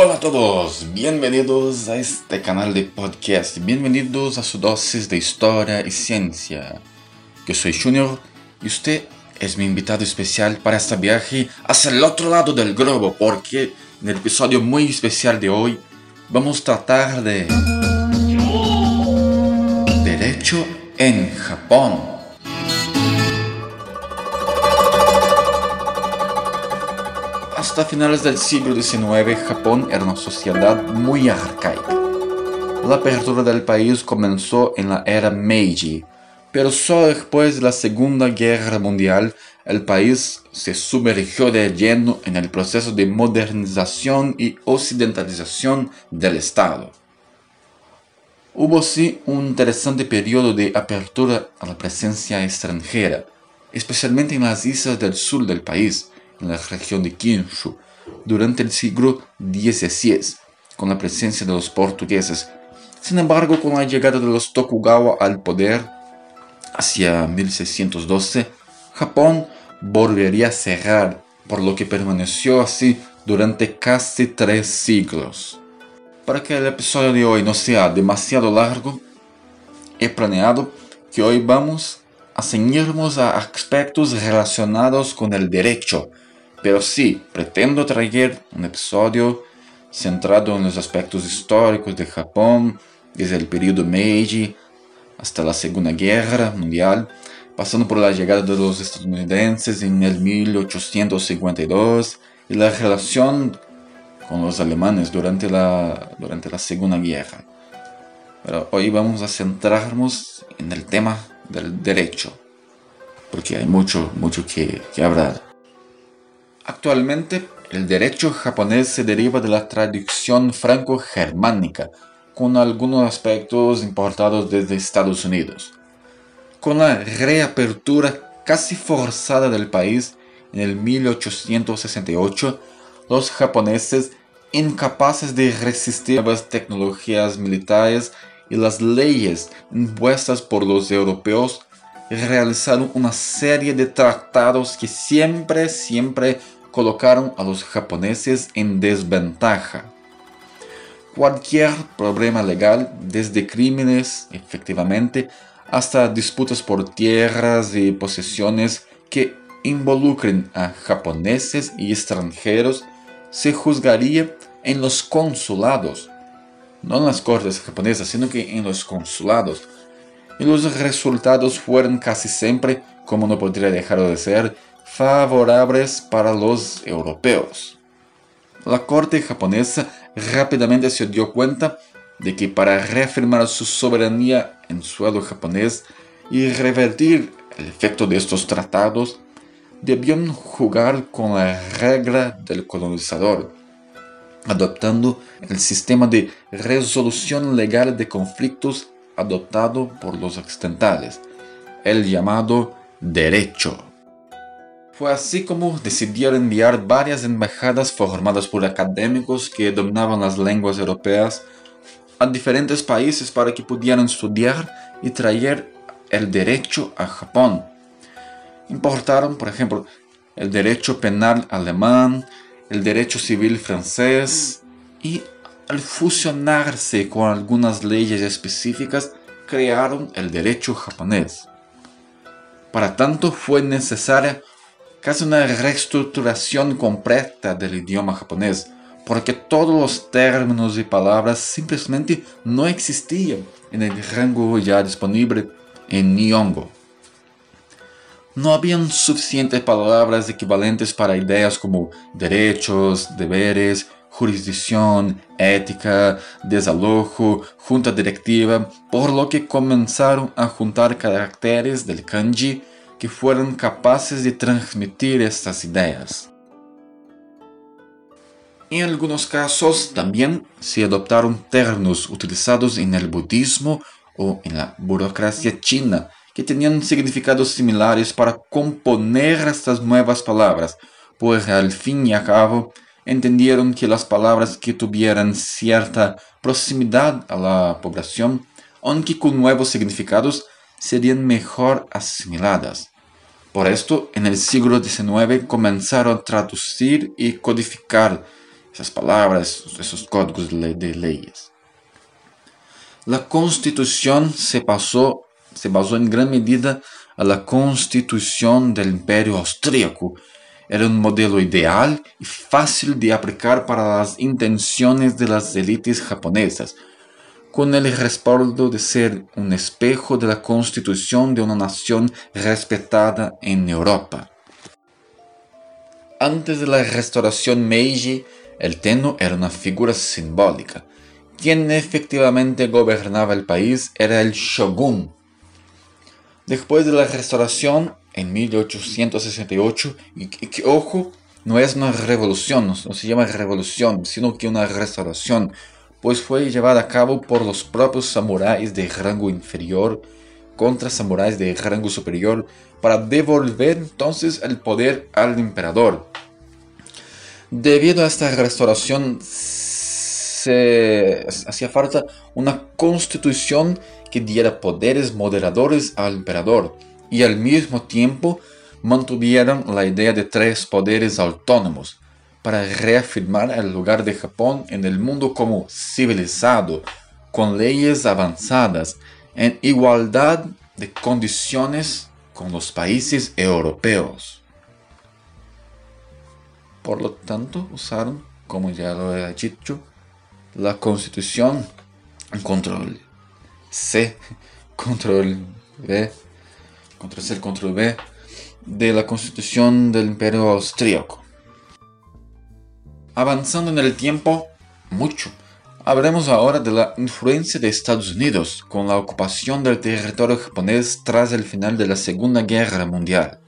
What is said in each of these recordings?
Hola a todos, bienvenidos a este canal de podcast, bienvenidos a su dosis de historia y ciencia. Yo soy Junior y usted es mi invitado especial para este viaje hacia el otro lado del globo, porque en el episodio muy especial de hoy vamos a tratar de... Derecho en Japón. Hasta finales del siglo XIX, Japón era una sociedad muy arcaica. La apertura del país comenzó en la era Meiji, pero solo después de la Segunda Guerra Mundial el país se sumergió de lleno en el proceso de modernización y occidentalización del Estado. Hubo sí un interesante periodo de apertura a la presencia extranjera, especialmente en las islas del sur del país, en la región de Kyushu durante el siglo XVI, con la presencia de los portugueses. Sin embargo, con la llegada de los Tokugawa al poder hacia 1612, Japón volvería a cerrar, por lo que permaneció así durante casi tres siglos. Para que el episodio de hoy no sea demasiado largo, he planeado que hoy vamos a ceñirnos a aspectos relacionados con el derecho, pero sí, pretendo traer un episodio centrado en los aspectos históricos de Japón, desde el periodo Meiji hasta la Segunda Guerra Mundial, pasando por la llegada de los estadounidenses en el 1852 y la relación con los alemanes durante la, durante la Segunda Guerra. Pero hoy vamos a centrarnos en el tema del derecho, porque hay mucho, mucho que, que hablar. Actualmente, el derecho japonés se deriva de la tradición franco-germánica, con algunos aspectos importados desde Estados Unidos. Con la reapertura casi forzada del país en el 1868, los japoneses, incapaces de resistir nuevas tecnologías militares y las leyes impuestas por los europeos, realizaron una serie de tratados que siempre, siempre colocaron a los japoneses en desventaja. Cualquier problema legal, desde crímenes, efectivamente, hasta disputas por tierras y posesiones que involucren a japoneses y extranjeros, se juzgaría en los consulados, no en las cortes japonesas, sino que en los consulados. Y los resultados fueron casi siempre, como no podría dejar de ser, favorables para los europeos. La corte japonesa rápidamente se dio cuenta de que para reafirmar su soberanía en suelo japonés y revertir el efecto de estos tratados, debían jugar con la regla del colonizador, adoptando el sistema de resolución legal de conflictos adoptado por los occidentales, el llamado derecho. Fue así como decidieron enviar varias embajadas formadas por académicos que dominaban las lenguas europeas a diferentes países para que pudieran estudiar y traer el derecho a Japón. Importaron, por ejemplo, el derecho penal alemán, el derecho civil francés y al fusionarse con algunas leyes específicas crearon el derecho japonés. Para tanto fue necesaria casi una reestructuración completa del idioma japonés, porque todos los términos y palabras simplemente no existían en el rango ya disponible en Nihongo. No habían suficientes palabras equivalentes para ideas como derechos, deberes, jurisdicción, ética, desalojo, junta directiva, por lo que comenzaron a juntar caracteres del kanji que fueran capaces de transmitir estas ideas. En algunos casos también se adoptaron términos utilizados en el budismo o en la burocracia china que tenían significados similares para componer estas nuevas palabras, pues al fin y al cabo entendieron que las palabras que tuvieran cierta proximidad a la población, aunque con nuevos significados, serían mejor asimiladas. Por esto, en el siglo XIX comenzaron a traducir y codificar esas palabras, esos códigos de, leyes. La constitución se, se basó en gran medida a la constitución del imperio austríaco. Era un modelo ideal y fácil de aplicar para las intenciones de las élites japonesas, con el respaldo de ser un espejo de la constitución de una nación respetada en Europa. Antes de la restauración Meiji, el Tenno era una figura simbólica. Quien efectivamente gobernaba el país era el shogun. Después de la restauración, en 1868, y que, ojo, no es una revolución, no, se llama revolución, sino que una restauración, pues fue llevada a cabo por los propios samuráis de rango inferior contra samuráis de rango superior para devolver entonces el poder al emperador. Debido a esta restauración se hacía falta una constitución que diera poderes moderadores al emperador y al mismo tiempo mantuvieran la idea de tres poderes autónomos para reafirmar el lugar de Japón en el mundo como civilizado, con leyes avanzadas, en igualdad de condiciones con los países europeos. Por lo tanto, usaron, como ya lo he dicho, la constitución control C, control V, control C, control V de la constitución del imperio austríaco. Avanzando en el tiempo, mucho Hablemos ahora de la influencia de Estados Unidos con la ocupación del territorio japonés tras el final de la Segunda Guerra Mundial.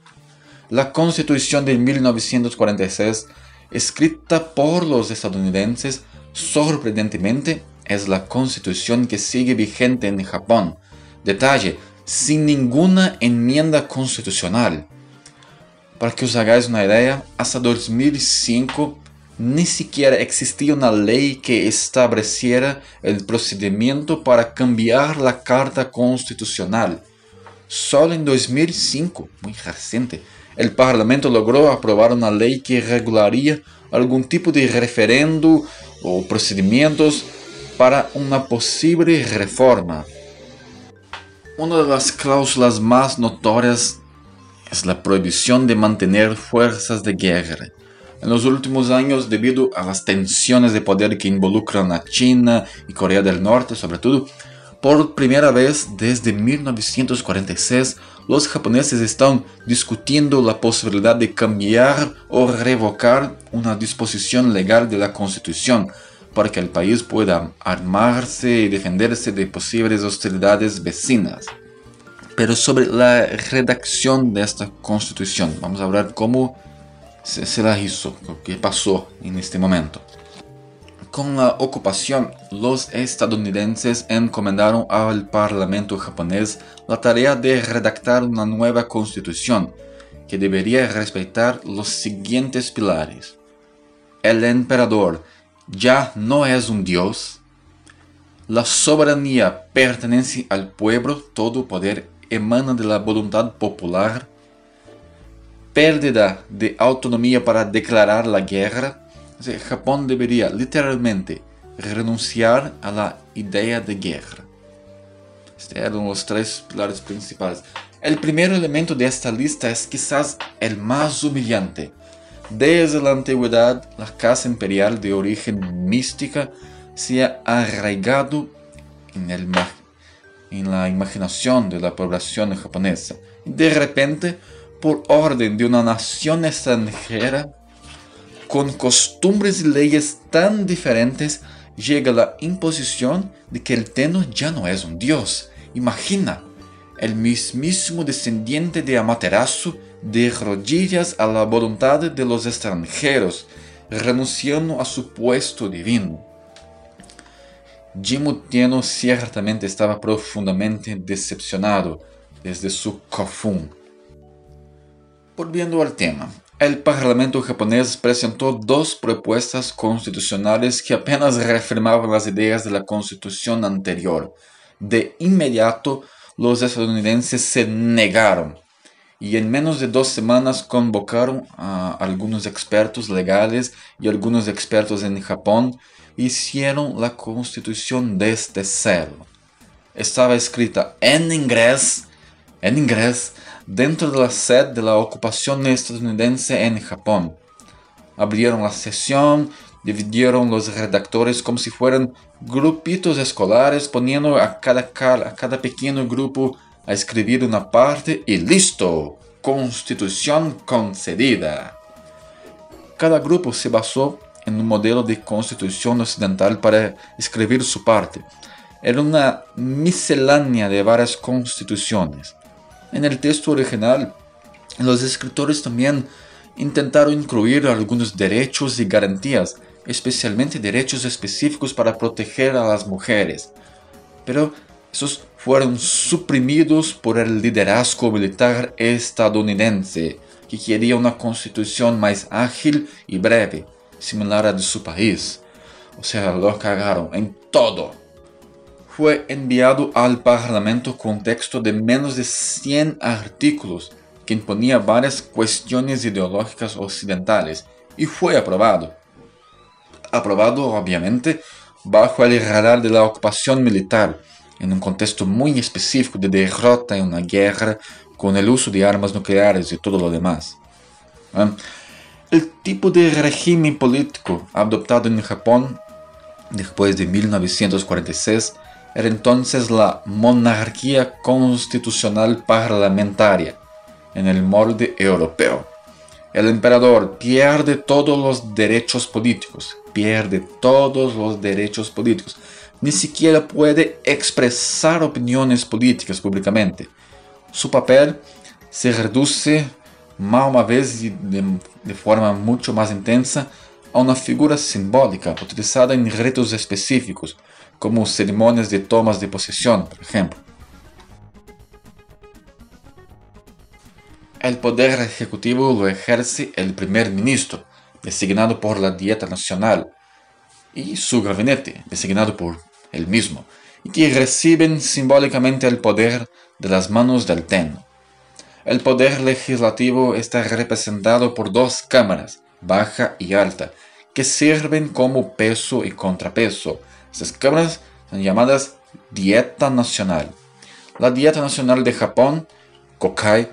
La Constitución de 1946, escrita por los estadounidenses, sorprendentemente es la constitución que sigue vigente en Japón. Detalle, sin ninguna enmienda constitucional. Para que os hagáis una idea, hasta 2005 ni siquiera existía una ley que estableciera el procedimiento para cambiar la Carta Constitucional. Solo en 2005, muy reciente, el Parlamento logró aprobar una ley que regularía algún tipo de referendo o procedimientos para una posible reforma. Una de las cláusulas más notorias es la prohibición de mantener fuerzas de guerra en los últimos años, debido a las tensiones de poder que involucran a China y Corea del Norte sobre todo, por primera vez desde 1946, los japoneses están discutiendo la posibilidad de cambiar o revocar una disposición legal de la Constitución para que el país pueda armarse y defenderse de posibles hostilidades vecinas. Pero sobre la redacción de esta Constitución, vamos a hablar cómo se, la hizo, lo que pasó en este momento. Con la ocupación, los estadounidenses encomendaron al Parlamento japonés la tarea de redactar una nueva constitución que debería respetar los siguientes pilares. El emperador ya no es un dios. La soberanía pertenece al pueblo, todo poder emana de la voluntad popular pérdida de autonomía para declarar la guerra, Japón debería literalmente renunciar a la idea de guerra. Estos eran los tres pilares principales. El primer elemento de esta lista es quizás el más humillante. Desde la antigüedad, la casa imperial de origen mística se ha arraigado en, el, en la imaginación de la población japonesa. De repente, por orden de una nación extranjera, con costumbres y leyes tan diferentes, llega la imposición de que el Tenno ya no es un dios. Imagina, el mismísimo descendiente de Amaterasu de rodillas a la voluntad de los extranjeros, renunciando a su puesto divino. Jimmu Tenno ciertamente estaba profundamente decepcionado desde su Kofun Volviendo al tema, el Parlamento japonés presentó dos propuestas constitucionales que apenas reafirmaban las ideas de la constitución anterior. De inmediato, los estadounidenses se negaron. y en menos de dos semanas convocaron a algunos expertos legales y algunos expertos en Japón hicieron la constitución desde cero. Estaba escrita en inglés, en inglés, dentro de la sede de la ocupación estadounidense en Japón. Abrieron la sesión, dividieron los redactores como si fueran grupitos escolares, poniendo a cada, a cada pequeño grupo a escribir una parte y listo, constitución concedida. Cada grupo se basó en un modelo de constitución occidental para escribir su parte. Era una miscelánea de varias constituciones. En el texto original, los escritores también intentaron incluir algunos derechos y garantías, especialmente derechos específicos para proteger a las mujeres. Pero esos fueron suprimidos por el liderazgo militar estadounidense, que quería una constitución más ágil y breve, similar a de su país. O sea, lo cagaron en todo. Fue enviado al Parlamento con texto de menos de 100 artículos que imponía varias cuestiones ideológicas occidentales y fue aprobado. Aprobado, obviamente, bajo el radar de la ocupación militar en un contexto muy específico de derrota en una guerra con el uso de armas nucleares y todo lo demás. El tipo de régimen político adoptado en Japón después de 1946 era entonces la monarquía constitucional parlamentaria en el molde europeo. El emperador pierde todos los derechos políticos, pierde todos los derechos políticos, ni siquiera puede expresar opiniones políticas públicamente. Su papel se reduce más una vez de, de forma mucho más intensa a una figura simbólica utilizada en ritos específicos, como ceremonias de tomas de posesión, por ejemplo. El poder ejecutivo lo ejerce el primer ministro, designado por la Dieta Nacional, y su gabinete, designado por el mismo, y que reciben simbólicamente el poder de las manos del Ten. El poder legislativo está representado por dos cámaras, baja y alta, que sirven como peso y contrapeso. Estas cámaras son llamadas Dieta Nacional. La Dieta Nacional de Japón, Kokai,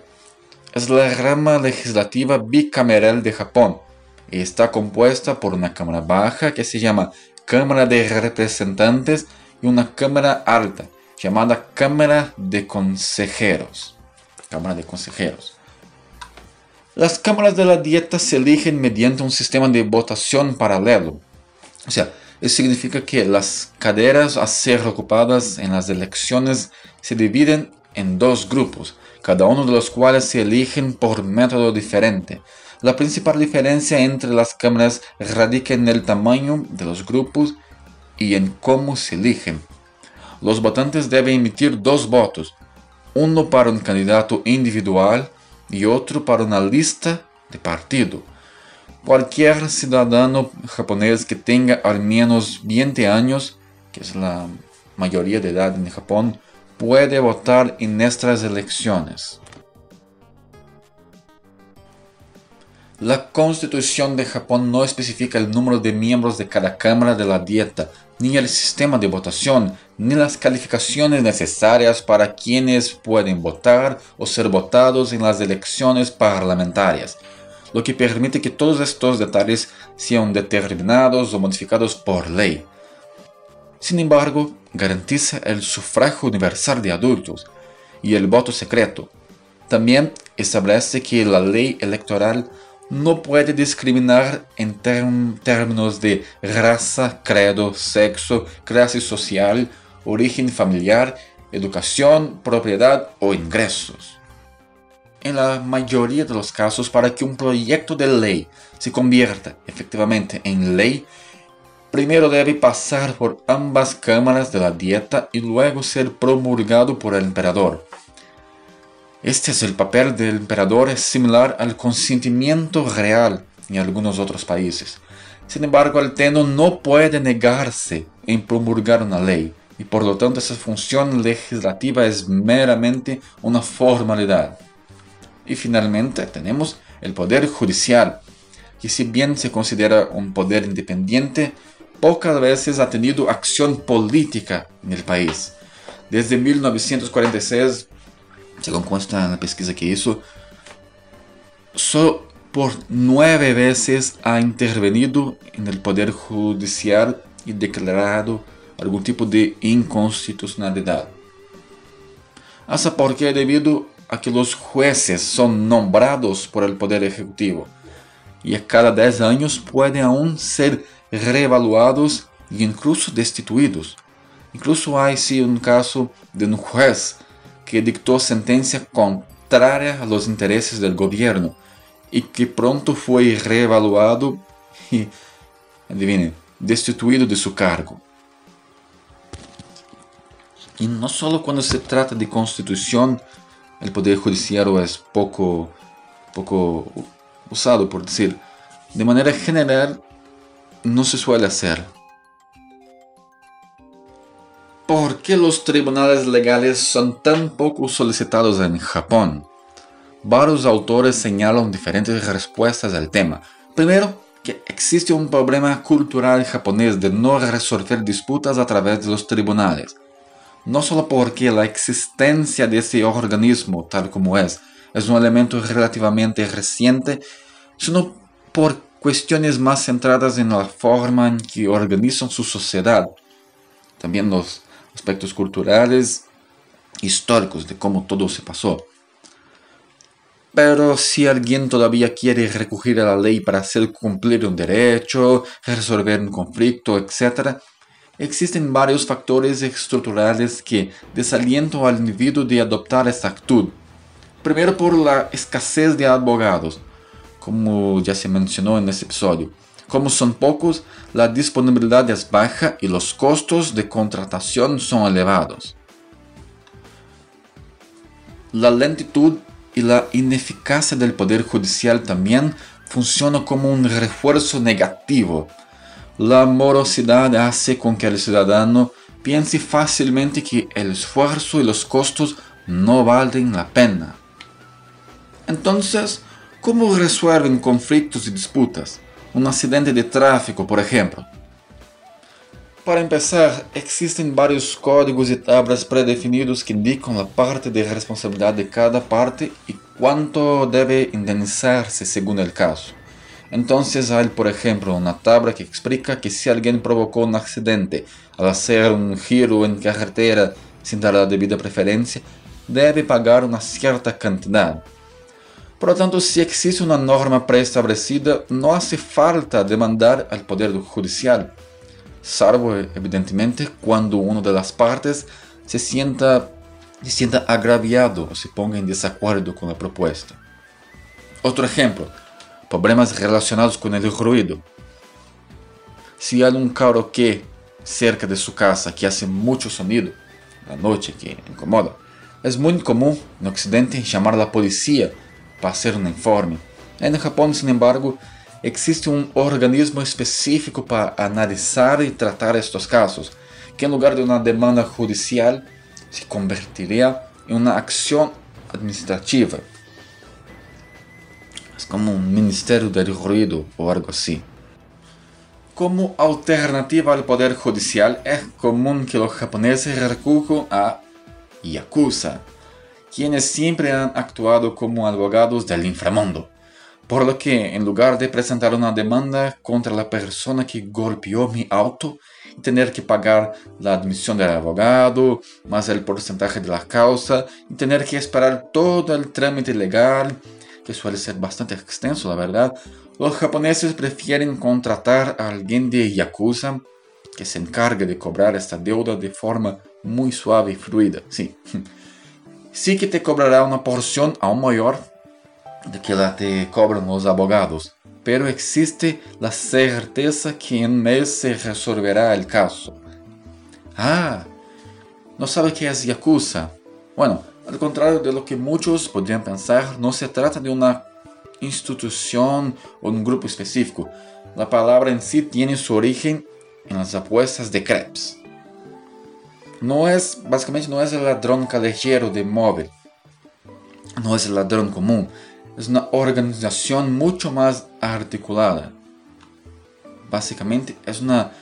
es la rama legislativa bicameral de Japón y está compuesta por una cámara baja que se llama Cámara de Representantes y una Cámara Alta, llamada Cámara de Consejeros. Cámara de Consejeros. Las cámaras de la dieta se eligen mediante un sistema de votación paralelo. O sea, eso significa que las caderas a ser ocupadas en las elecciones se dividen en dos grupos, cada uno de los cuales se eligen por método diferente. La principal diferencia entre las cámaras radica en el tamaño de los grupos y en cómo se eligen. Los votantes deben emitir dos votos, uno para un candidato individual y otro para una lista de partido. Cualquier ciudadano japonés que tenga al menos 20 años, que es la mayoría de edad en Japón, puede votar en estas elecciones. La Constitución de Japón no especifica el número de miembros de cada Cámara de la Dieta, ni el sistema de votación, ni las calificaciones necesarias para quienes pueden votar o ser votados en las elecciones parlamentarias, lo que permite que todos estos detalles sean determinados o modificados por ley. Sin embargo, garantiza el sufragio universal de adultos y el voto secreto. También establece que la ley electoral no puede discriminar en términos de raza, credo, sexo, clase social, origen familiar, educación, propiedad o ingresos. En la mayoría de los casos, para que un proyecto de ley se convierta efectivamente en ley, primero debe pasar por ambas cámaras de la dieta y luego ser promulgado por el emperador. Este es el papel del emperador es similar al consentimiento real en algunos otros países. Sin embargo, el Teno no puede negarse en promulgar una ley y por lo tanto esa función legislativa es meramente una formalidad. Y finalmente tenemos el Poder Judicial, que si bien se considera un poder independiente, pocas veces ha tenido acción política en el país. Desde 1946, según consta en la pesquisa que hizo, solo por nueve veces ha intervenido en el Poder Judicial y declarado algún tipo de inconstitucionalidad. Hasta porque debido a que los jueces son nombrados por el Poder Ejecutivo y a cada 10 años pueden aún ser reevaluados e incluso destituídos. Incluso hay sí un caso de un juez que dictó sentencia contraria a los intereses del gobierno y que pronto fue reevaluado y, adivinen, destituido de su cargo. Y no solo cuando se trata de constitución, el poder judicial es poco, poco usado, por decir, de manera general no se suele hacer. ¿Por qué los tribunales legales son tan poco solicitados en Japón? Varios autores señalan diferentes respuestas al tema. Primero, que existe un problema cultural japonés de no resolver disputas a través de los tribunales. No solo porque la existencia de ese organismo tal como es es un elemento relativamente reciente, sino por cuestiones más centradas en la forma en que organizan su sociedad, también los aspectos culturales, históricos de cómo todo se pasó. Pero si alguien todavía quiere recurrir a la ley para hacer cumplir un derecho, resolver un conflicto, etc., existen varios factores estructurales que desalientan al individuo de adoptar esta actitud. Primero por la escasez de abogados como ya se mencionó en este episodio. Como son pocos, la disponibilidad es baja y los costos de contratación son elevados. La lentitud y la ineficacia del Poder Judicial también funcionan como un refuerzo negativo. La morosidad hace con que el ciudadano piense fácilmente que el esfuerzo y los costos no valen la pena. Entonces, ¿Cómo resuelven conflictos y disputas? Un accidente de tráfico, por ejemplo. Para empezar, existen varios códigos y tablas predefinidos que indican la parte de responsabilidad de cada parte y cuánto debe indemnizarse según el caso. Entonces hay, por ejemplo, una tabla que explica que si alguien provocó un accidente al hacer un giro en carretera sin dar la debida preferencia, debe pagar una cierta cantidad. Por lo tanto, si existe una norma preestablecida, no hace falta demandar al Poder Judicial, salvo evidentemente cuando una de las partes se sienta, se sienta agraviado o se ponga en desacuerdo con la propuesta. Otro ejemplo, problemas relacionados con el ruido. Si hay un karaoke cerca de su casa que hace mucho sonido, la noche que incomoda, es muy común en Occidente llamar a la policía para hacer un informe. En Japón, sin embargo, existe un organismo específico para analizar y tratar estos casos, que en lugar de una demanda judicial se convertiría en una acción administrativa. Es como un ministerio del ruido o algo así. Como alternativa al poder judicial, es común que los japoneses recurran a yakuza, quienes siempre han actuado como abogados del inframundo. Por lo que, en lugar de presentar una demanda contra la persona que golpeó mi auto y tener que pagar la admisión del abogado, más el porcentaje de la causa, y tener que esperar todo el trámite legal, que suele ser bastante extenso, la verdad, los japoneses prefieren contratar a alguien de Yakuza que se encargue de cobrar esta deuda de forma muy suave y fluida. Sí. sí que te cobrará una porción aún mayor de que la te cobran los abogados, pero existe la certeza que en mes se resolverá el caso. Ah, ¿no sabe qué es Yakuza? Bueno, al contrario de lo que muchos podrían pensar, no se trata de una institución o un grupo específico. La palabra en sí tiene su origen en las apuestas de Krebs no es, básicamente no es el ladrón callejero de móvil. no es el ladrón común, es una organización mucho más articulada. Básicamente es una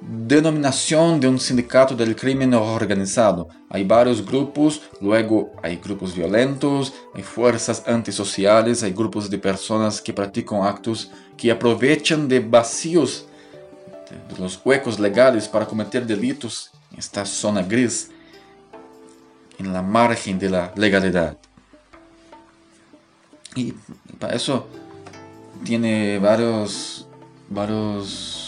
denominación de un sindicato del crimen organizado. Hay varios grupos, luego hay grupos violentos, hay fuerzas antisociales, hay grupos de personas que practican actos que aprovechan de vacíos, de los huecos legales para cometer delitos en esta zona gris, en la margen de la legalidad. Y para eso tiene varios, varios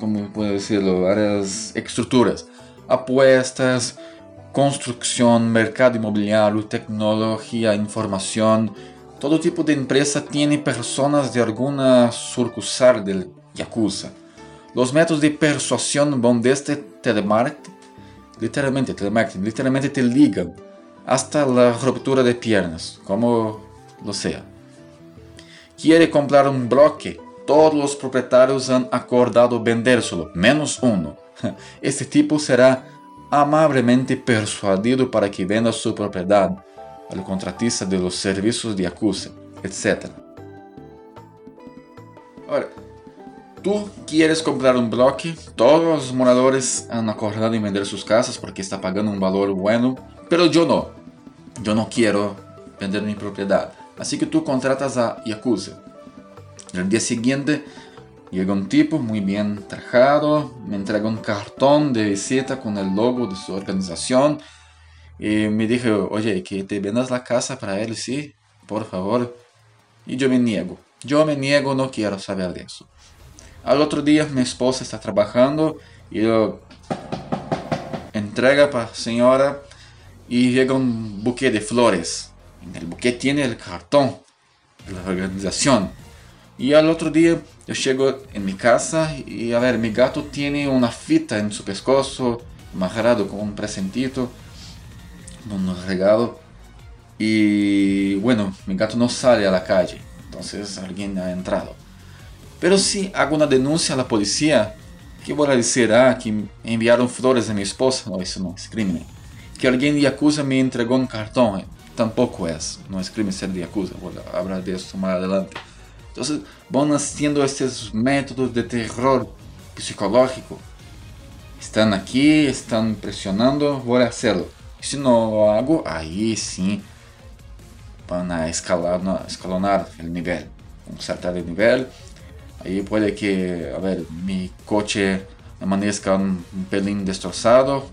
como puedo decirlo, varias estructuras, apuestas, construcción, mercado inmobiliario, tecnología, información. Todo tipo de empresa tiene personas de alguna sucursal del Yakuza. Los métodos de persuasión van desde telemarketing, literalmente telemarketing, literalmente te ligan, hasta la ruptura de piernas, como lo sea. Quiere comprar un bloque, todos los propietarios han acordado vendérselo, menos uno. Este tipo será amablemente persuadido para que venda su propiedad al contratista de los servicios de acusa, etc. Ahora, tú quieres comprar un bloque, todos los moradores han acordado en vender sus casas porque está pagando un valor bueno, pero yo no. Yo no quiero vender mi propiedad. Así que tú contratas a Yakuza el día siguiente llega un tipo muy bien trajado, me entrega un cartón de visita con el logo de su organización y me dijo, oye, que te vendas la casa para él, sí, por favor. Y yo me niego, yo me niego, no quiero saber de eso. Al otro día mi esposa está trabajando y yo entrega para la señora y llega un buque de flores. En el buque tiene el cartón de la organización. Y al otro día yo llego en mi casa y a ver, mi gato tiene una fita en su pescozo, amarrado con un presentito, un regalo. Y bueno, mi gato no sale a la calle, entonces alguien ha entrado. Pero si hago una denuncia a la policía, ¿qué voy a decir? Ah, que enviaron flores a mi esposa. No, eso no es crimen. Que alguien de Yakuza me entregó un cartón. Tampoco es. No es crimen ser de Yakuza. Voy de eso más adelante. Entonces van haciendo estos métodos de terror psicológico. Están aquí, están presionando, voy a hacerlo. si no lo hago, ahí sí van a escalar, escalonar el nivel, un saltar de nivel. Ahí puede que, a ver, mi coche amanezca un, un pelín destrozado,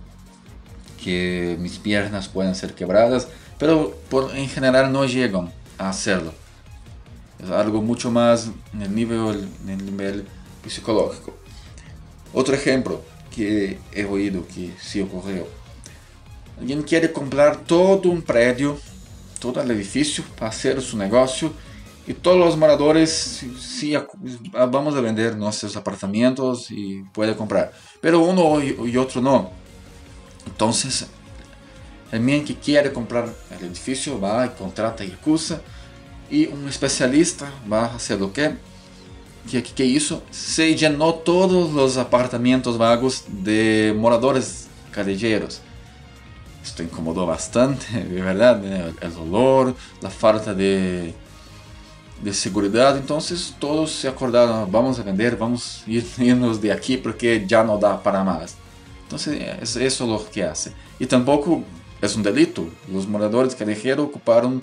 que mis piernas puedan ser quebradas, pero por, en general no llegan a hacerlo es algo mucho más en el nivel, en el nivel psicológico. Otro ejemplo que he oído que sí ocurrió. Alguien quiere comprar todo un predio, todo el edificio para hacer su negocio y todos los moradores, sí, vamos a vender nuestros apartamentos y puede comprar. Pero uno y otro no. Entonces, el que quiere comprar el edificio va y contrata y acusa y un especialista va a hacer lo que que, que hizo se llenó todos los apartamentos vagos de moradores callejeros esto incomodó bastante de verdad el olor la falta de de seguridad entonces todos se acordaron vamos a vender vamos a irnos de aquí porque ya no da para más entonces es eso lo que hace y tampoco es un delito. Los moradores callejeros ocuparon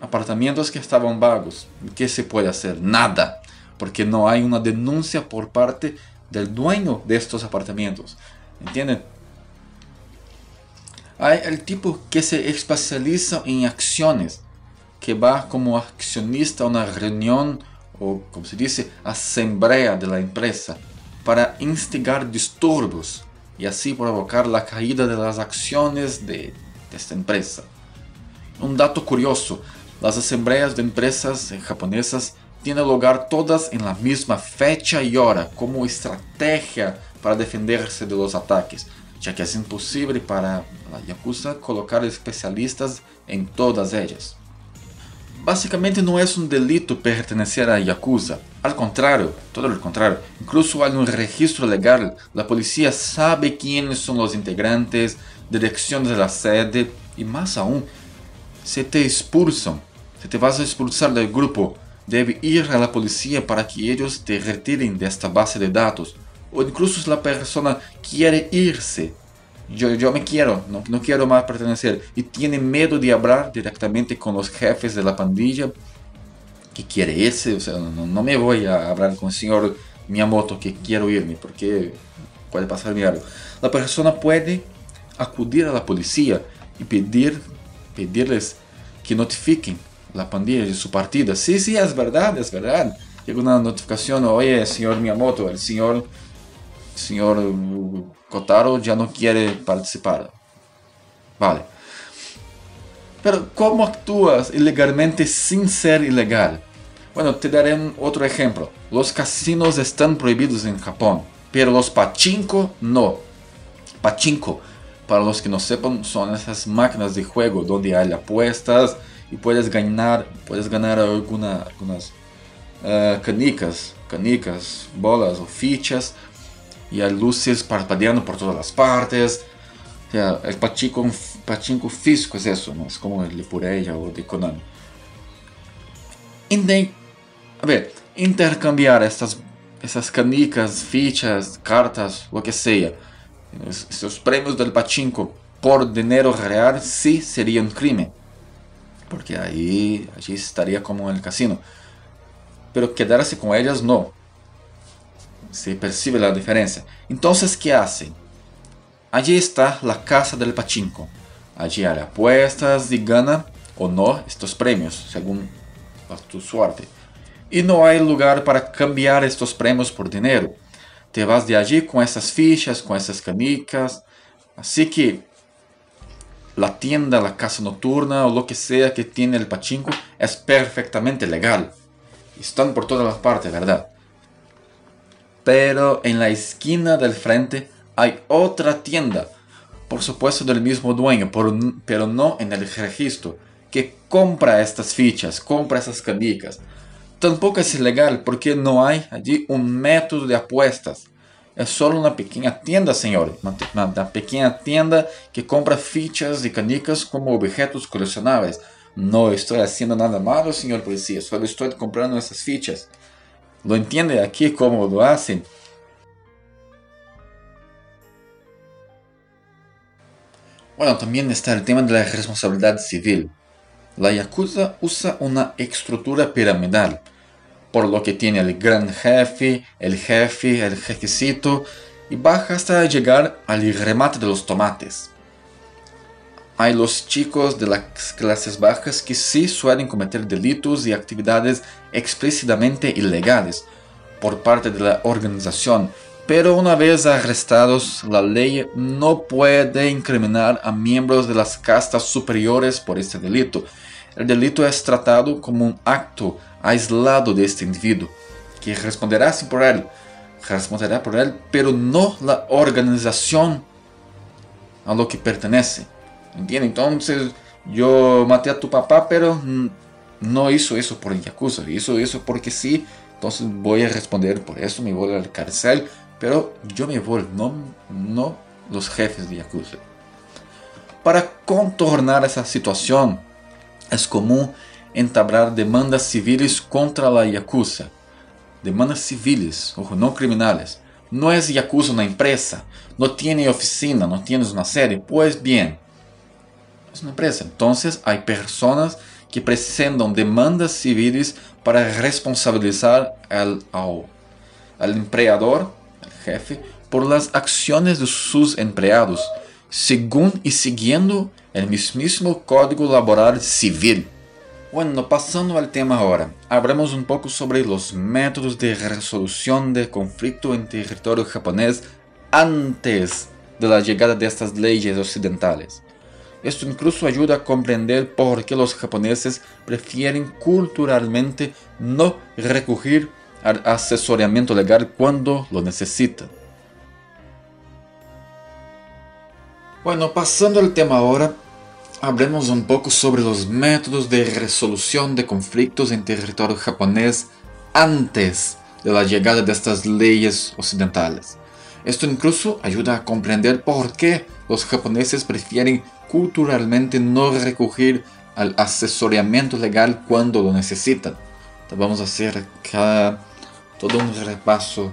apartamentos que estaban vagos. ¿Qué se puede hacer? Nada, porque no hay una denuncia por parte del dueño de estos apartamentos. ¿Entienden? Hay el tipo que se especializa en acciones, que va como accionista a una reunión o, como se dice, asamblea de la empresa para instigar disturbios y así provocar la caída de las acciones de, de esta empresa. Un dato curioso, las asambleas de empresas japonesas tienen lugar todas en la misma fecha y hora como estrategia para defenderse de los ataques, ya que es imposible para la Yakuza colocar especialistas en todas ellas. Básicamente no es un delito pertenecer a Yakuza, al contrario, todo lo contrario, incluso hay un registro legal, la policía sabe quiénes son los integrantes, direcciones de la sede y más aún, se te expulsan, si te vas a expulsar del grupo, debe ir a la policía para que ellos te retiren de esta base de datos. O incluso si la persona quiere irse, yo, yo me quiero, no, no quiero más pertenecer, y tiene miedo de hablar directamente con los jefes de la pandilla, que quiere irse, o sea, no, no me voy a hablar con el señor Miyamoto que quiero irme, porque puede pasarme algo. La persona puede acudir a la policía y pedir, pedirles que notifiquen la pandilla de su partida. Sí, sí, es verdad, es verdad. Llega una notificación, oye, señor Miyamoto, el señor, señor Kotaro ya no quiere participar. Vale. Pero ¿cómo actúas ilegalmente sin ser ilegal? Bueno, te daré otro ejemplo. Los casinos están prohibidos en Japón, pero los pachinko no. Pachinko, para los que no sepan, son esas máquinas de juego donde hay apuestas, y puedes ganar, puedes ganar alguna, algunas uh, canicas, canicas, bolas o fichas y hay luces parpadeando por todas las partes. O sea, el pachinko, pachinko físico es eso, ¿no? es como el de Pureya o de Konami. Inde a ver, intercambiar estas, estas canicas, fichas, cartas, lo que sea, estos premios del pachinko por dinero real sí sería un crimen porque ahí allí estaría como en el casino. Pero quedarse con ellas no. Se percibe la diferencia. Entonces, ¿qué hacen? Allí está la casa del pachinko. Allí hay apuestas y gana o no estos premios, según tu suerte. Y no hay lugar para cambiar estos premios por dinero. Te vas de allí con esas fichas, con esas canicas. Así que la tienda, la casa nocturna o lo que sea que tiene el pachinko es perfectamente legal. Están por todas las partes, ¿verdad? Pero en la esquina del frente hay otra tienda, por supuesto del mismo dueño, pero no en el registro, que compra estas fichas, compra esas canicas. Tampoco es ilegal porque no hay allí un método de apuestas es solo una pequeña tienda, señor. Una, pequeña tienda que compra fichas y canicas como objetos coleccionables. No estoy haciendo nada malo, señor policía. Solo estoy comprando esas fichas. ¿Lo entiende aquí cómo lo hacen? Bueno, también está el tema de la responsabilidad civil. La Yakuza usa una estructura piramidal por lo que tiene el gran jefe, el jefe, el jefecito, y baja hasta llegar al remate de los tomates. Hay los chicos de las clases bajas que sí suelen cometer delitos y actividades explícitamente ilegales por parte de la organización, pero una vez arrestados, la ley no puede incriminar a miembros de las castas superiores por este delito. El delito es tratado como un acto aislado de este individuo, que responderá sí por él, responderá por él, pero no la organización a lo que pertenece. ¿Entiendes? Entonces, yo maté a tu papá, pero no hizo eso por Yakuza, hizo eso porque sí, entonces voy a responder por eso, me voy a la cárcel, pero yo me voy, no, no los jefes de Yakuza. Para contornar esa situación, es común entablar demandas civiles contra la Yakuza. Demandas civiles, ojo, no criminales. No es Yakuza una empresa, no tiene oficina, no tienes una sede. Pues bien, es una empresa. Entonces hay personas que presentan demandas civiles para responsabilizar al empleador, al jefe, por las acciones de sus empleados, según y siguiendo el mismísimo Código Laboral Civil. Bueno, pasando al tema ahora, hablemos un poco sobre los métodos de resolución de conflicto en territorio japonés antes de la llegada de estas leyes occidentales. Esto incluso ayuda a comprender por qué los japoneses prefieren culturalmente no recurrir al asesoramiento legal cuando lo necesitan. Bueno, pasando al tema ahora, hablemos un poco sobre los métodos de resolución de conflictos en territorio japonés antes de la llegada de estas leyes occidentales. Esto incluso ayuda a comprender por qué los japoneses prefieren culturalmente no recurrir al asesoramiento legal cuando lo necesitan. Vamos a hacer acá todo un repaso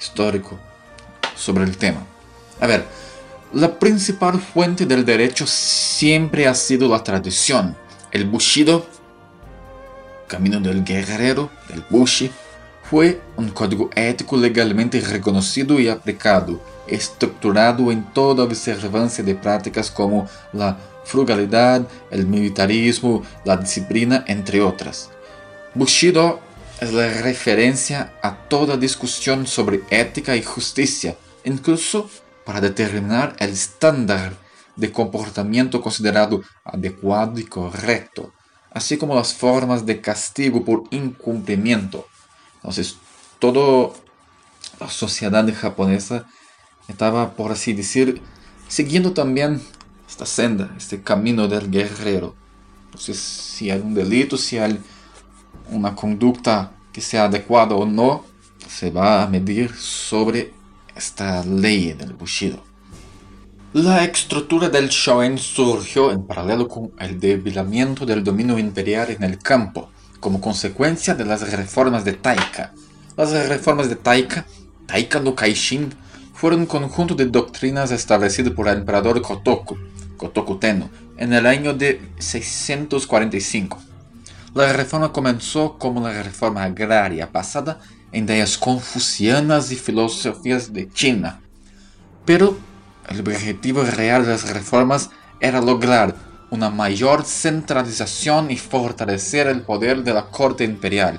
histórico sobre el tema. A ver, la principal fuente del derecho siempre ha sido la tradición. El Bushido, camino del guerrero, del Bushi, fue un código ético legalmente reconocido y aplicado, estructurado en toda observancia de prácticas como la frugalidad, el militarismo, la disciplina, entre otras. Bushido es la referencia a toda discusión sobre ética y justicia, incluso para determinar el estándar de comportamiento considerado adecuado y correcto, así como las formas de castigo por incumplimiento. Entonces, toda la sociedad japonesa estaba, por así decir, siguiendo también esta senda, este camino del guerrero. Entonces, si hay un delito, si hay una conducta que sea adecuada o no, se va a medir sobre esta ley del Bushido. La estructura del Shoen surgió en paralelo con el debilamiento del dominio imperial en el campo, como consecuencia de las reformas de Taika. Las reformas de Taika, Taika no Kaishin, fueron un conjunto de doctrinas establecidas por el emperador Kotoku, Kotoku Tenno, en el año de 645. La reforma comenzó como la reforma agraria basada en ideas confucianas y filosofías de China, pero el objetivo real de las reformas era lograr una mayor centralización y fortalecer el poder de la corte imperial.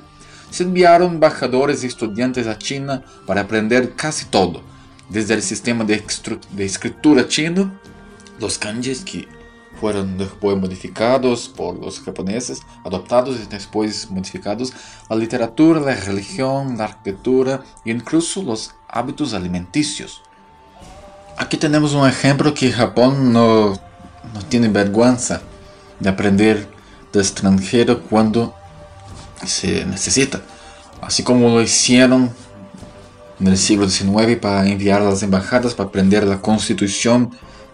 Se enviaron embajadores y estudiantes a China para aprender casi todo, desde el sistema de, escritura chino los kanjis que fueron después modificados por los japoneses, adoptados y después modificados, la literatura, la religión, la arquitectura e incluso los hábitos alimenticios. Aquí tenemos un ejemplo que Japón no, no tiene vergüenza de aprender de extranjero cuando se necesita. Así como lo hicieron en el siglo XIX para enviar a las embajadas para aprender la constitución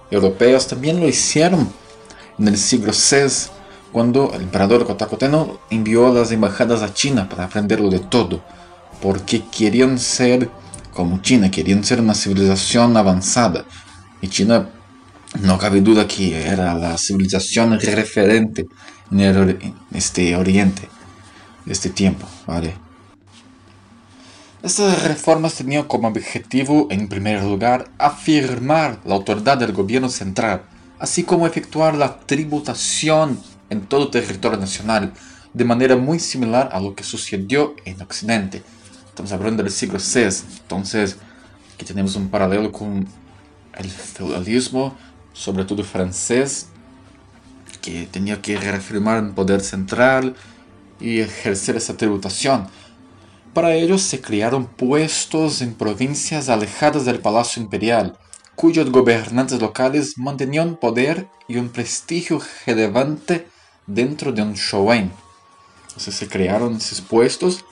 europeos también lo hicieron en el siglo VI, cuando el emperador Kotakoteno envió las embajadas a China para aprenderlo de todo, porque querían ser como China, querían ser una civilización avanzada. Y China, no cabe duda que era la civilización referente en, este Oriente, este tiempo, ¿vale? Estas reformas tenían como objetivo, en primer lugar, afirmar la autoridad del gobierno central, así como efectuar la tributación en todo territorio nacional, de manera muy similar a lo que sucedió en Occidente. Estamos hablando del siglo VI, entonces aquí tenemos un paralelo con el feudalismo, sobre todo francés, que tenía que reafirmar el poder central y ejercer esa tributación. Para ello se crearon puestos en provincias alejadas del palacio imperial, cuyos gobernantes locales mantenían poder y un prestigio relevante dentro de un showen. Entonces se crearon esos puestos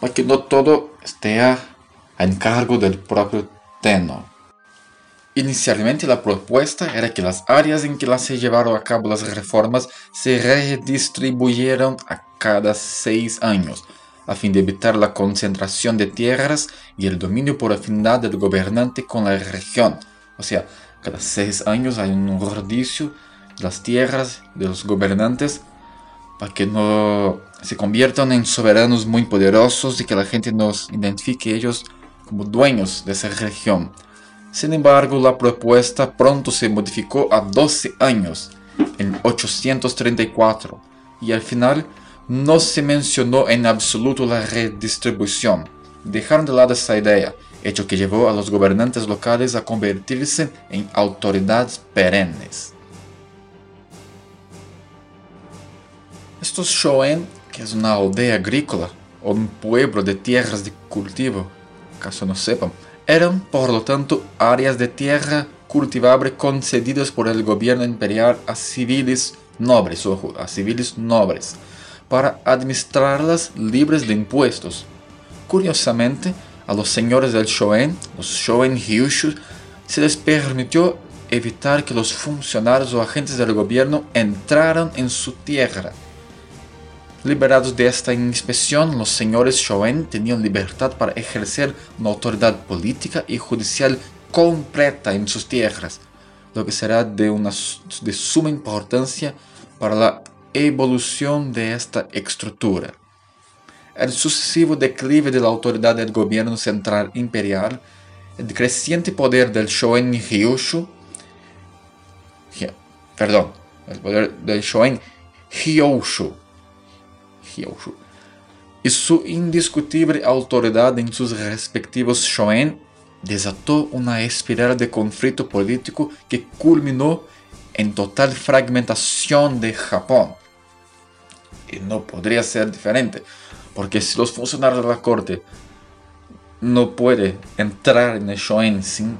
para que no todo esté a encargo del propio Tenno. Inicialmente la propuesta era que las áreas en que se llevaron a cabo las reformas se redistribuyeran a cada seis años, a fin de evitar la concentración de tierras y el dominio por afinidad del gobernante con la región. O sea, cada seis años hay un rodicio de las tierras de los gobernantes para que no se conviertan en soberanos muy poderosos y que la gente nos identifique ellos como dueños de esa región. Sin embargo, la propuesta pronto se modificó a 12 años, en 834, y al final no se mencionó en absoluto la redistribución. Dejaron de lado esa idea, hecho que llevó a los gobernantes locales a convertirse en autoridades perennes. Estos Shoen, que es una aldea agrícola o un pueblo de tierras de cultivo, caso no sepan, eran por lo tanto áreas de tierra cultivable concedidas por el gobierno imperial a civiles nobles, ojo, a civiles nobles para administrarlas libres de impuestos. Curiosamente, a los señores del Shoen, los Shoen Hyushu, se les permitió evitar que los funcionarios o agentes del gobierno entraran en su tierra. Liberados de esta inspección, los señores Shoen tenían libertad para ejercer una autoridad política y judicial completa en sus tierras, lo que será de, una, de suma importancia para la evolución de esta estructura. El sucesivo declive de la autoridad del gobierno central imperial, el creciente poder del Shoen Hyushu, perdón, el poder del Shoen Hyoshu, Hyoshu, y su indiscutible autoridad en sus respectivos Shoen desató una espiral de conflicto político que culminó en total fragmentación de Japón. Y no podría ser diferente, porque si los funcionarios de la corte no pueden entrar en el Shoen sin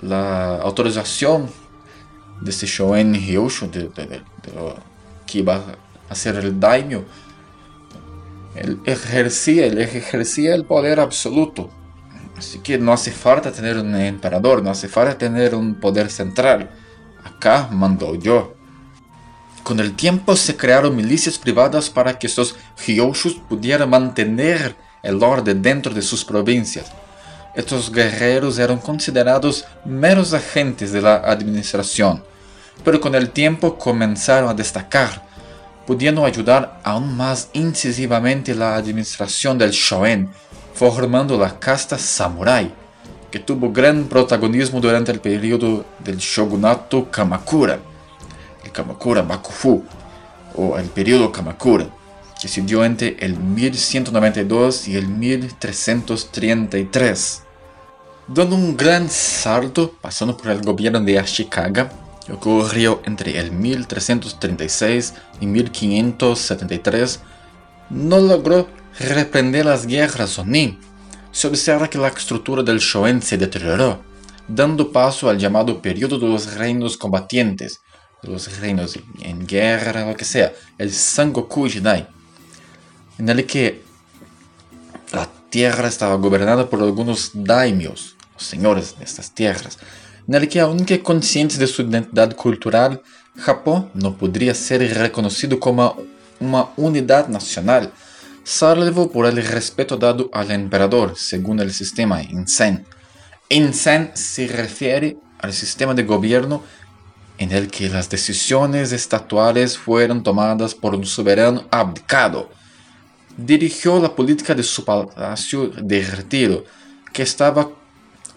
la autorización de ese Shoen Hyoshu, de, que iba a ser el daimyo, él ejercía, él ejercía el poder absoluto. Así que no hace falta tener un emperador, no hace falta tener un poder central. Acá mando yo. Con el tiempo se crearon milicias privadas para que estos Hyoshus pudieran mantener el orden dentro de sus provincias. Estos guerreros eran considerados meros agentes de la administración, pero con el tiempo comenzaron a destacar, pudiendo ayudar aún más incisivamente la administración del Shoen, formando la casta samurai, que tuvo gran protagonismo durante el periodo del shogunato Kamakura Kamakura Bakufu, o el periodo Kamakura, que se dio entre el 1192 y el 1333. Dando un gran salto, pasando por el gobierno de Ashikaga, que ocurrió entre el 1336 y 1573, no logró reprender las guerras Onin. Se observa que la estructura del Shoen se deterioró, dando paso al llamado periodo de los reinos combatientes, los reinos en guerra, lo que sea, el Sangoku Jidai, en el que la tierra estaba gobernada por algunos daimios, los señores de estas tierras, en el que aunque conscientes de su identidad cultural, Japón no podría ser reconocido como una unidad nacional, salvo por el respeto dado al emperador, según el sistema Insen. Insen se refiere al sistema de gobierno en el que las decisiones estatuales fueron tomadas por un soberano abdicado. Dirigió la política de su palacio de retiro, que estaba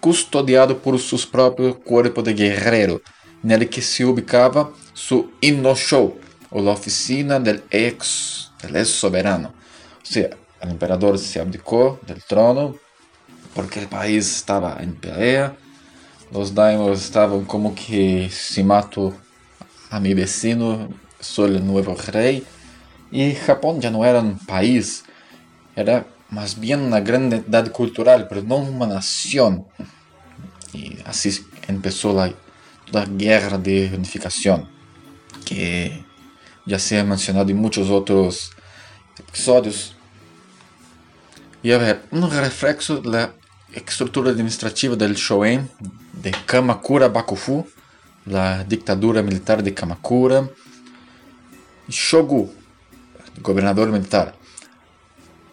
custodiado por su propio cuerpo de guerrero, en el que se ubicaba su Innosho, o la oficina del ex, del ex soberano. O sea, el emperador se abdicó del trono porque el país estaba en pelea los daimos estaban como que si mato a mi vecino, soy el nuevo rey. Y Japón ya no era un país, era más bien una gran entidad cultural, pero no una nación. Y así empezó la, la guerra de unificación, que ya se ha mencionado en muchos otros episodios. Y a ver, un reflexo de la estructura administrativa del Shoen de Kamakura Bakufu, la dictadura militar de Kamakura, Shogu, gobernador militar.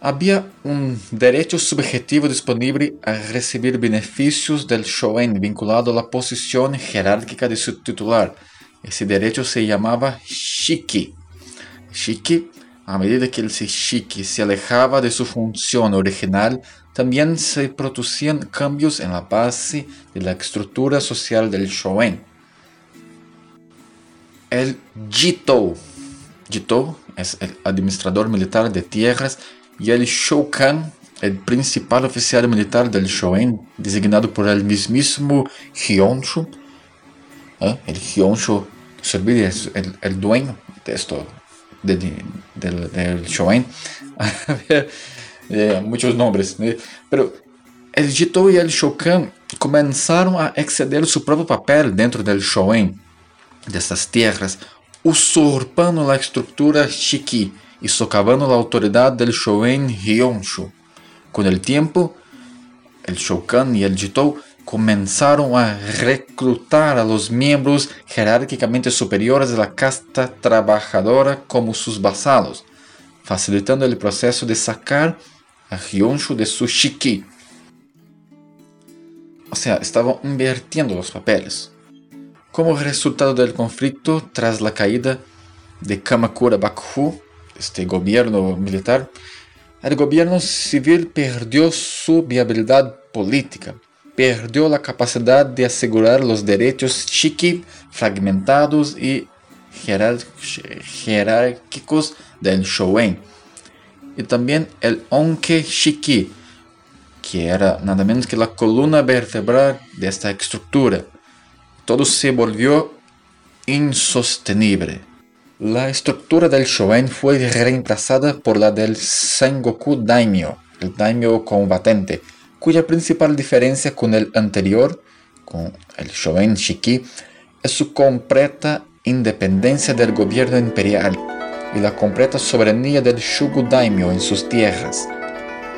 Había un derecho subjetivo disponible a recibir beneficios del Shoen vinculado a la posición jerárquica de su titular. Ese derecho se llamaba Shiki. Shiki, a medida que el Shiki se alejaba de su función original, también se producían cambios en la base de la estructura social del Shoen. El Jito. Jito es el administrador militar de tierras y el Shokan, el principal oficial militar del Shoen, designado por el mismísimo Hyonshu. ¿Eh? El Hyonshu es el, el, dueño de esto, del, del Shoen. é, muitos nombres, né? Pero el Jito e el Shokan começaram a exceder seu próprio papel dentro del Shoen, dessas terras, usurpando a estrutura Shiki e socavando a autoridade del Shoen Hyonshu. Com o tempo, el Shokan e el Jito comenzaron a reclutar a los miembros jerárquicamente superiores de la casta trabajadora como sus vasalos, facilitando el proceso de sacar a Hyonshu de su shiki. O sea, estaban invirtiendo los papeles. Como resultado del conflicto, tras la caída de Kamakura Bakufu, este gobierno militar, el gobierno civil perdió su viabilidad política, perdió la capacidad de asegurar los derechos chiqui fragmentados y jerárquicos del Shoen, y también el Onke Shiki, que era nada menos que la columna vertebral de esta estructura. Todo se volvió insostenible. La estructura del Shoen fue reemplazada por la del Sengoku Daimyo, el Daimyo combatente, cuya principal diferencia con el anterior, con el Shoen Shiki, es su completa independencia del gobierno imperial y la completa soberanía del Shugo Daimyo en sus tierras.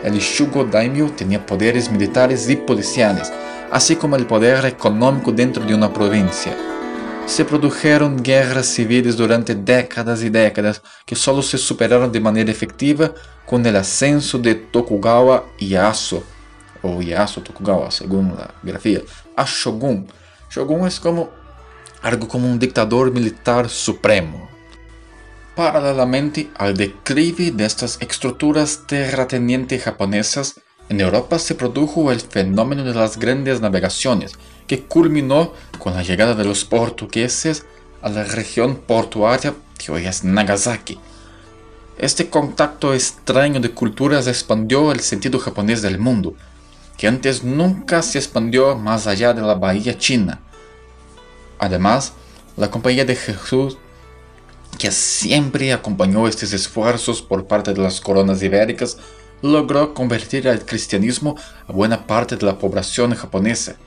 El Shugo Daimyo tenía poderes militares y policiales, así como el poder económico dentro de una provincia se produjeron guerras civiles durante décadas y décadas que solo se superaron de manera efectiva con el ascenso de Tokugawa Ieyasu, o Ieyasu Tokugawa, según la grafía, a Shogun. Shogun es como algo como un dictador militar supremo. Paralelamente al declive de estas estructuras terratenientes japonesas, en Europa se produjo el fenómeno de las grandes navegaciones, que culminó con la llegada de los portugueses a la región portuaria que hoy es Nagasaki. Este contacto extraño de culturas expandió el sentido japonés del mundo, que antes nunca se expandió más allá de la bahía china. Además, la Compañía de Jesús, que siempre acompañó estos esfuerzos por parte de las coronas ibéricas, logró convertir al cristianismo a buena parte de la población japonesa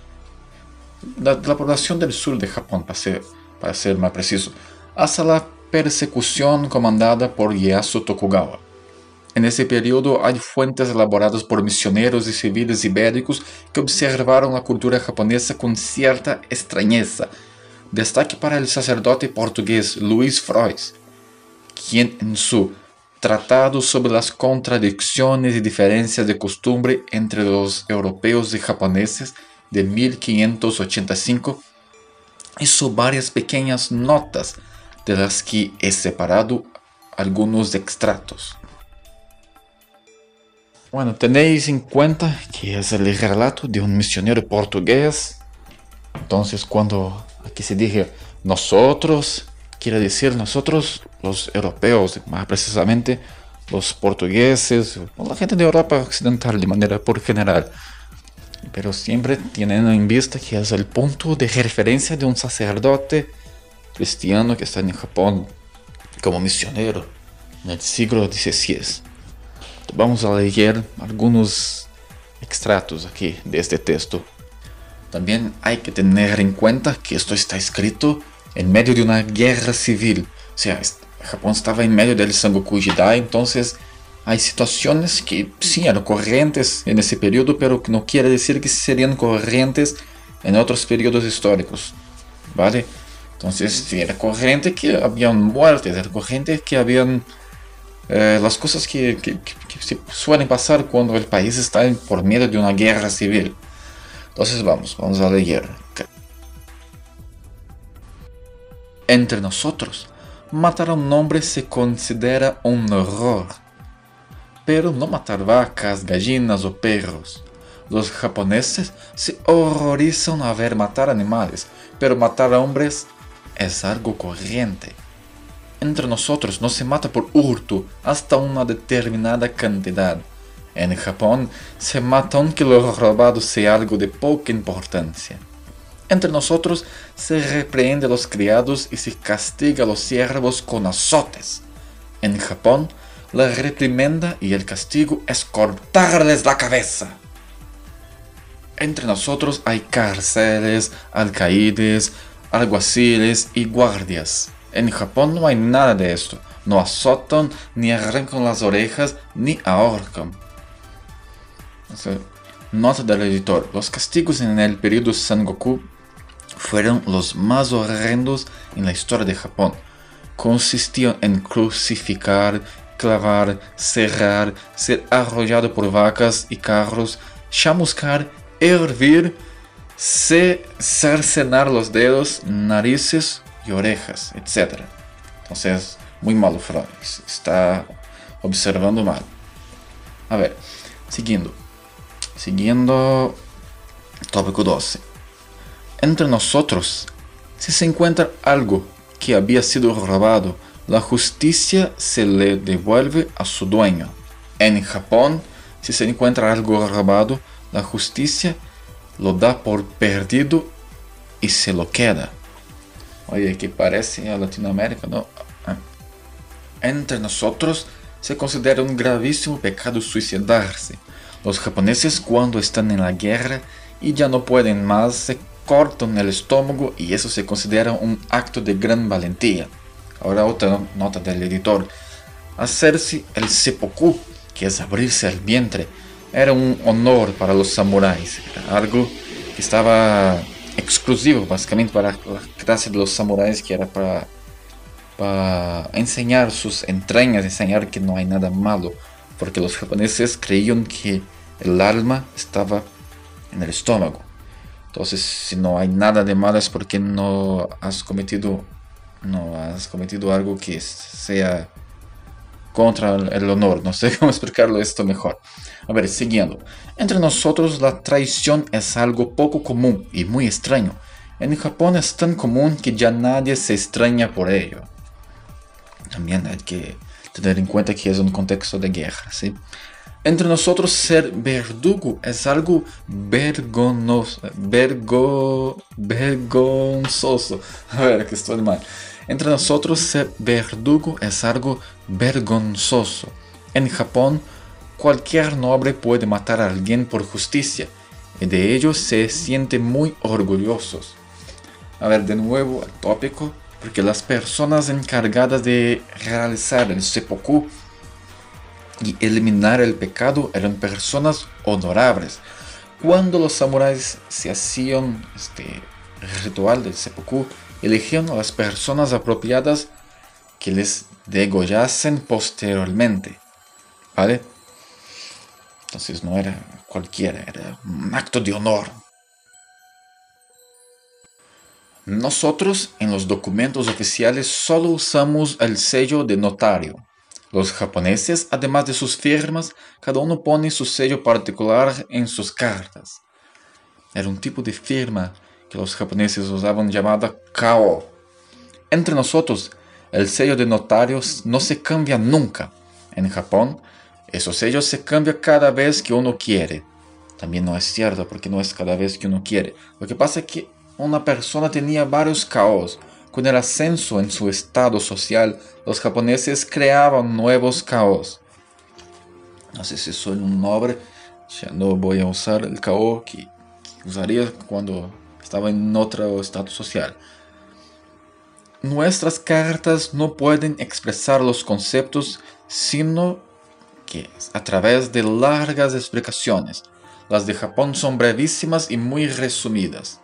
la, población del sur de Japón, para ser, para ser más preciso, hasta la persecución comandada por Ieyasu Tokugawa. En ese periodo hay fuentes elaboradas por misioneros y civiles ibéricos que observaron la cultura japonesa con cierta extrañeza. Destaque para el sacerdote portugués Luis Frois, quien en su Tratado sobre las contradicciones y diferencias de costumbre entre los europeos y japoneses de 1585 hizo varias pequeñas notas de las que he separado algunos extractos. Bueno, tenéis en cuenta que es el relato de un misionero portugués. Entonces, cuando aquí se dice nosotros, quiere decir nosotros, los europeos, más precisamente los portugueses, o la gente de Europa Occidental de manera por general pero siempre tienen en vista que es el punto de referencia de un sacerdote cristiano que está en Japón como misionero en el siglo XVI. Vamos a leer algunos extractos aquí de este texto. También hay que tener en cuenta que esto está escrito en medio de una guerra civil. O sea, Japón estaba en medio del Sengoku Jidai, entonces hay situaciones que sí eran corrientes en ese periodo, pero que no quiere decir que serían corrientes en otros periodos históricos. ¿Vale? Entonces, sí, era corriente que habían muertes, era corriente que habían eh, las cosas que, que, suelen pasar cuando el país está por medio de una guerra civil. Entonces, vamos, vamos a leer. Entre nosotros, matar a un hombre se considera un horror pero no matar vacas, gallinas o perros. Los japoneses se horrorizan a ver matar animales, pero matar a hombres es algo corriente. Entre nosotros no se mata por hurto hasta una determinada cantidad. En Japón se mata aunque lo robado sea algo de poca importancia. Entre nosotros se reprende a los criados y se castiga a los siervos con azotes. En Japón la reprimenda y el castigo es cortarles la cabeza. Entre nosotros hay cárceles, alcaides, alguaciles y guardias. En Japón no hay nada de esto. No azotan, ni arrancan las orejas, ni ahorcan. Nota del editor. Los castigos en el periodo Sengoku fueron los más horrendos en la historia de Japón. Consistían en crucificar, clavar, cerrar, ser arrollado por vacas y carros, chamuscar, hervir, cercenar los dedos, narices y orejas, etc. Entonces, muy malo, Freud. Está observando mal. A ver, siguiendo. Siguiendo tópico 12. Entre nosotros, si se encuentra algo que había sido robado, la justicia se le devuelve a su dueño. En Japón, si se encuentra algo robado, la justicia lo da por perdido y se lo queda. Oye, que parece a Latinoamérica, ¿no? Ah. Entre nosotros se considera un gravísimo pecado suicidarse. Los japoneses cuando están en la guerra y ya no pueden más se cortan el estómago y eso se considera un acto de gran valentía. Ahora otra nota del editor. Hacerse el seppuku, que es abrirse el vientre, era un honor para los samuráis. Era algo que estaba exclusivo básicamente para la clase de los samuráis, que era para, para enseñar sus entrañas, enseñar que no hay nada malo. Porque los japoneses creían que el alma estaba en el estómago. Entonces, si no hay nada de malo es porque no has cometido no has cometido algo que sea contra el honor. No sé cómo explicarlo esto mejor. A ver, siguiendo. Entre nosotros la traición es algo poco común y muy extraño. En Japón es tan común que ya nadie se extraña por ello. También hay que tener en cuenta que es un contexto de guerra, ¿sí? Entre nosotros ser verdugo es algo vergonzoso. Vergo, vergonzoso. A ver, que estoy mal. Entre nosotros ser verdugo es algo vergonzoso. En Japón, cualquier noble puede matar a alguien por justicia y de ello se siente muy orgullosos. A ver, de nuevo el tópico, porque las personas encargadas de realizar el seppuku y eliminar el pecado eran personas honorables. Cuando los samuráis se hacían este ritual del seppuku, eligieron a las personas apropiadas que les degollasen posteriormente. ¿Vale? Entonces no era cualquiera, era un acto de honor. Nosotros en los documentos oficiales solo usamos el sello de notario. Los japoneses, además de sus firmas, cada uno pone su sello particular en sus cartas. Era un tipo de firma que los japoneses usaban llamada kao. Entre nosotros, el sello de notarios no se cambia nunca. En Japón, esos sellos se cambian cada vez que uno quiere. También no es cierto porque no es cada vez que uno quiere. Lo que pasa es que una persona tenía varios kaos. Con el ascenso en su estado social, los japoneses creaban nuevos kaos. No sé si soy un noble, ya no voy a usar el kao que usaría cuando estaba en otro estado social. Nuestras cartas no pueden expresar los conceptos sino que a través de largas explicaciones. Las de Japón son brevísimas y muy resumidas.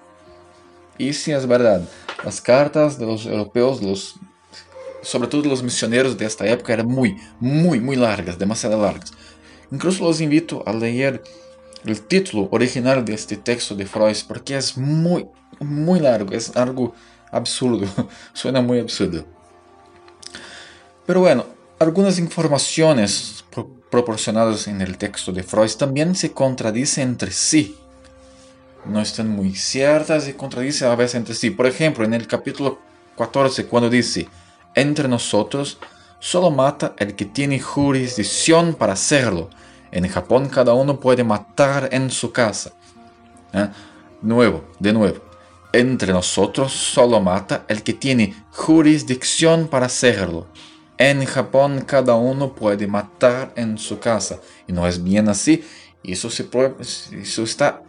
Y si es verdad, las cartas de los europeos, los, sobre todo los misioneros de esta época, eran muy, muy, muy largas, demasiado largas. Incluso los invito a leer el título original de este texto de Freud porque es muy, muy largo, es algo absurdo, suena muy absurdo. Pero bueno, algunas informaciones proporcionadas en el texto de Freud también se contradicen entre sí. No están muy ciertas y contradicen a veces entre sí. Por ejemplo, en el capítulo 14, cuando dice, entre nosotros, solo mata el que tiene jurisdicción para hacerlo en Japón cada uno puede matar en su casa. ¿Eh? Nuevo, de nuevo. Entre nosotros solo mata el que tiene jurisdicción para hacerlo. En Japón cada uno puede matar en su casa. Y no es bien así. Eso, se eso está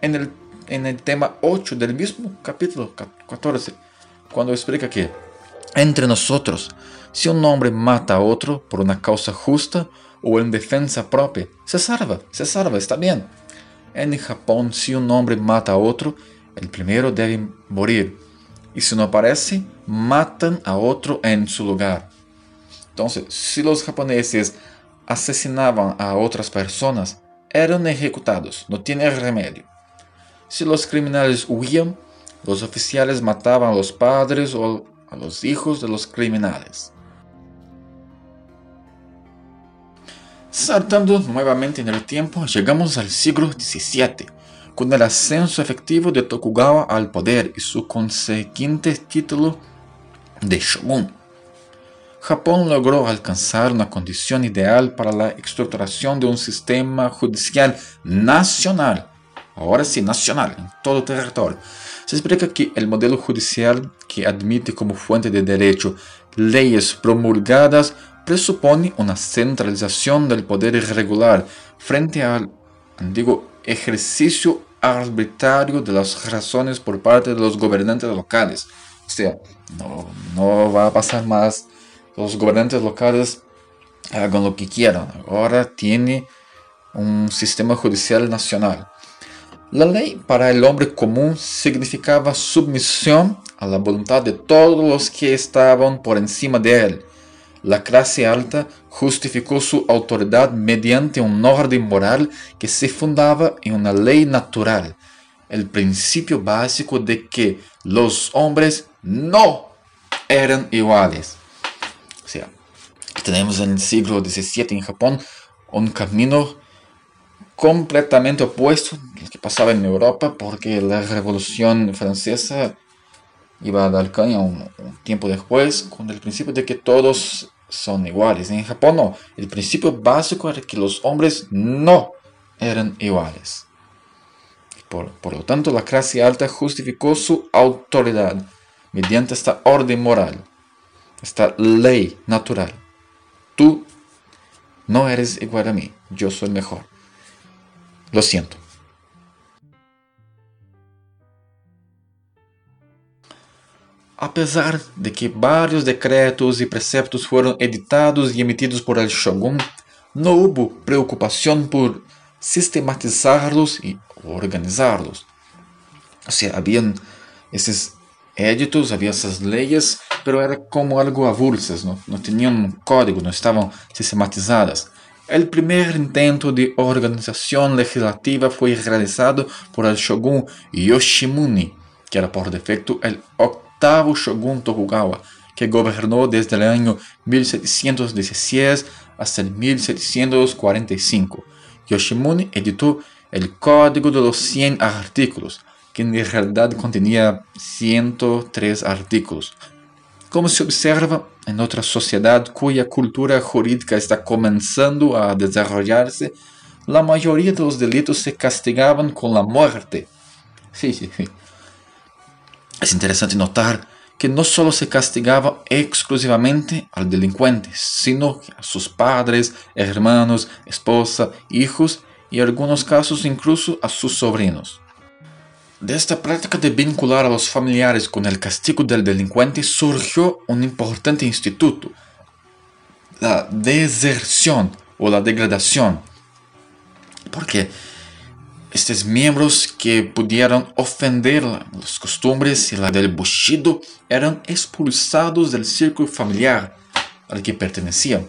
en el, en el tema 8 del mismo capítulo 14. Cuando explica que entre nosotros, si un hombre mata a otro por una causa justa, o en defensa propia, se salva, se salva, está bien. En Japón, si un hombre mata a otro, el primero debe morir. Y si no aparece, matan a otro en su lugar. Entonces, si los japoneses asesinaban a otras personas, eran ejecutados, no tiene remedio. Si los criminales huían, los oficiales mataban a los padres o a los hijos de los criminales. Saltando nuevamente en el tiempo, llegamos al siglo XVII, con el ascenso efectivo de Tokugawa al poder y su consiguiente título de shogun. Japón logró alcanzar una condición ideal para la estructuración de un sistema judicial nacional, ahora sí nacional, en todo territorio. Se explica que el modelo judicial que admite como fuente de derecho leyes promulgadas presupone una centralización del poder irregular frente al antiguo ejercicio arbitrario de las razones por parte de los gobernantes locales. O sea, no, no va a pasar más. Los gobernantes locales hagan lo que quieran. Ahora tiene un sistema judicial nacional. La ley para el hombre común significaba sumisión a la voluntad de todos los que estaban por encima de él la clase alta justificó su autoridad mediante un orden moral que se fundaba en una ley natural, el principio básico de que los hombres no eran iguales. O sea, tenemos en el siglo XVII en Japón un camino completamente opuesto al que pasaba en Europa porque la revolución francesa iba a dar caña un, tiempo después con el principio de que todos son iguales. En Japón no. El principio básico era que los hombres no eran iguales. Por, por, lo tanto, la clase alta justificó su autoridad mediante esta orden moral, esta ley natural. Tú no eres igual a mí, yo soy mejor. Lo siento. A pesar de que varios decretos y preceptos fueron editados y emitidos por el shogun, no hubo preocupación por sistematizarlos y organizarlos. O sea, habían esos edictos, había esas leyes, pero era como algo avulsas, ¿no? no tenían un código, no estaban sistematizadas. El primer intento de organización legislativa fue realizado por el shogun Yoshimune, que era por defecto el octavo shogun Tokugawa, que gobernó desde el año 1716 hasta el 1745. Yoshimune editó el Código de los 100 artículos, que en realidad contenía 103 artículos. Como se observa en otra sociedad cuya cultura jurídica está comenzando a desarrollarse, la mayoría de los delitos se castigaban con la muerte. Sí, sí, sí. Es interesante notar que no solo se castigaba exclusivamente al delincuente, sino a sus padres, hermanos, esposa, hijos y en algunos casos incluso a sus sobrinos. De esta práctica de vincular a los familiares con el castigo del delincuente surgió un importante instituto, la deserción o la degradación, porque estos miembros que pudieron ofender las costumbres y la del bushido eran expulsados del círculo familiar al que pertenecían.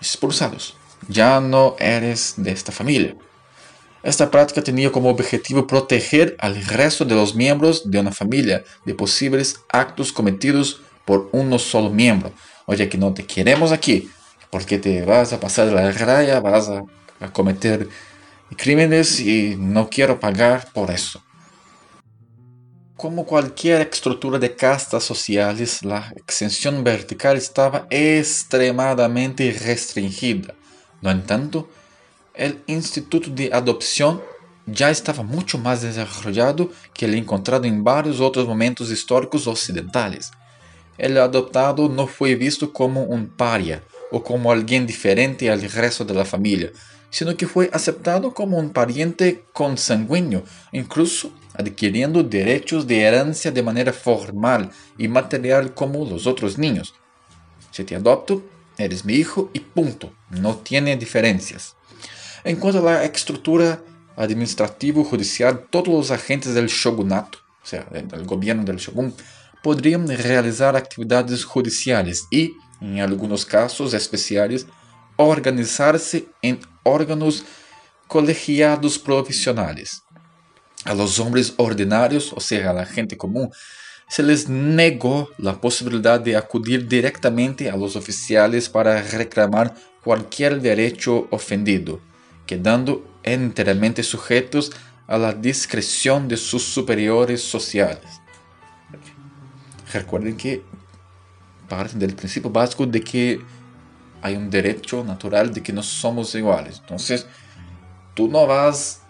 Expulsados. Ya no eres de esta familia. Esta práctica tenía como objetivo proteger al resto de los miembros de una familia de posibles actos cometidos por uno solo miembro. Oye, que no te queremos aquí, porque te vas a pasar la raya, vas a cometer crímenes y no quiero pagar por eso. Como cualquier estructura de castas sociales, la extensión vertical estaba extremadamente restringida. No en tanto, el instituto de adopción ya estaba mucho más desarrollado que el encontrado en varios otros momentos históricos occidentales. El adoptado no fue visto como un paria o como alguien diferente al resto de la familia, sino que fue aceptado como un pariente consanguíneo, incluso adquiriendo derechos de herencia de manera formal y material como los otros niños. Si te adopto, eres mi hijo y punto, no tiene diferencias. En cuanto a la estructura administrativo, judicial, todos los agentes del shogunato, o sea, del gobierno del shogun, podrían realizar actividades judiciales y, en algunos casos especiales, organizarse en órganos colegiados profesionales. A los hombres ordinarios, o sea, a la gente común, se les negó la posibilidad de acudir directamente a los oficiales para reclamar cualquier derecho ofendido, quedando enteramente sujetos a la discreción de sus superiores sociales. Recuerden que parte del principio básico de que hay un derecho natural de que no somos iguales. Entonces, tú no vas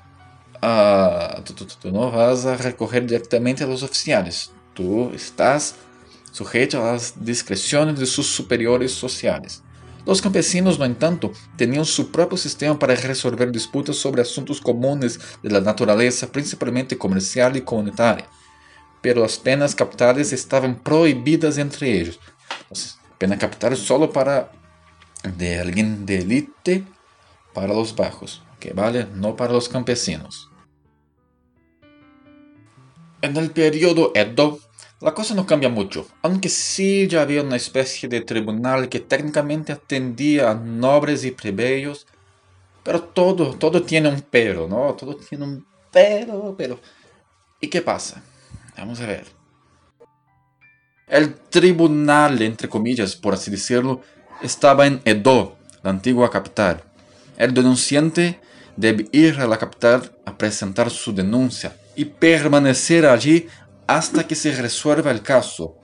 a, tú, no vas a recoger directamente a los oficiales. Tú estás sujeto a las de sus superiores sociales. Los campesinos, no en tanto, tenían su propio sistema para resolver disputas sobre asuntos comunes de la principalmente comercial y comunitaria. Pero las penas capitales estaban prohibidas entre. Entonces, pena capital solo para de alguien de élite para los bajos, que vale no para los campesinos. En el periodo Edo, la cosa no cambia mucho, aunque sí ya había una especie de tribunal que técnicamente atendía a nobles y plebeyos, pero todo, todo tiene un pero, ¿no? Todo tiene un pero, pero... ¿Y qué pasa? Vamos a ver. El tribunal, entre comillas, por así decirlo, estaba en Edo, la antigua capital. El denunciante debe ir a la capital a presentar su denuncia y permanecer allí hasta que se resuelva el caso,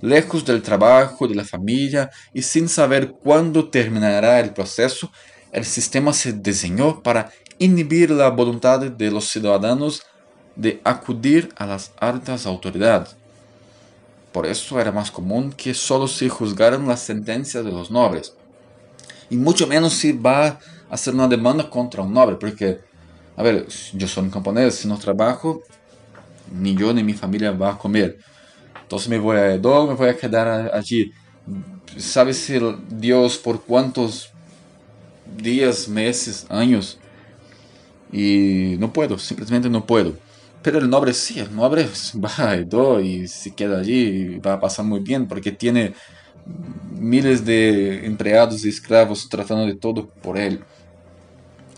lejos del trabajo, de la familia y sin saber cuándo terminará el proceso, el sistema se diseñó para inhibir la voluntad de los ciudadanos de acudir a las altas autoridades. Por eso era más común que solo se juzgaran las sentencias de los nobles. Y mucho menos si va a hacer una demanda contra un noble, porque, a ver, yo soy un camponés, si no trabajo, ni yo ni mi familia va a comer. Entonces me voy a Edo, me voy a quedar allí. ¿Sabes si Dios por cuántos días, meses, años? Y no puedo, simplemente no puedo. Pero el noble sí, el noble va a Edo y se queda allí y va a pasar muy bien porque tiene miles de empleados y esclavos tratando de todo por él.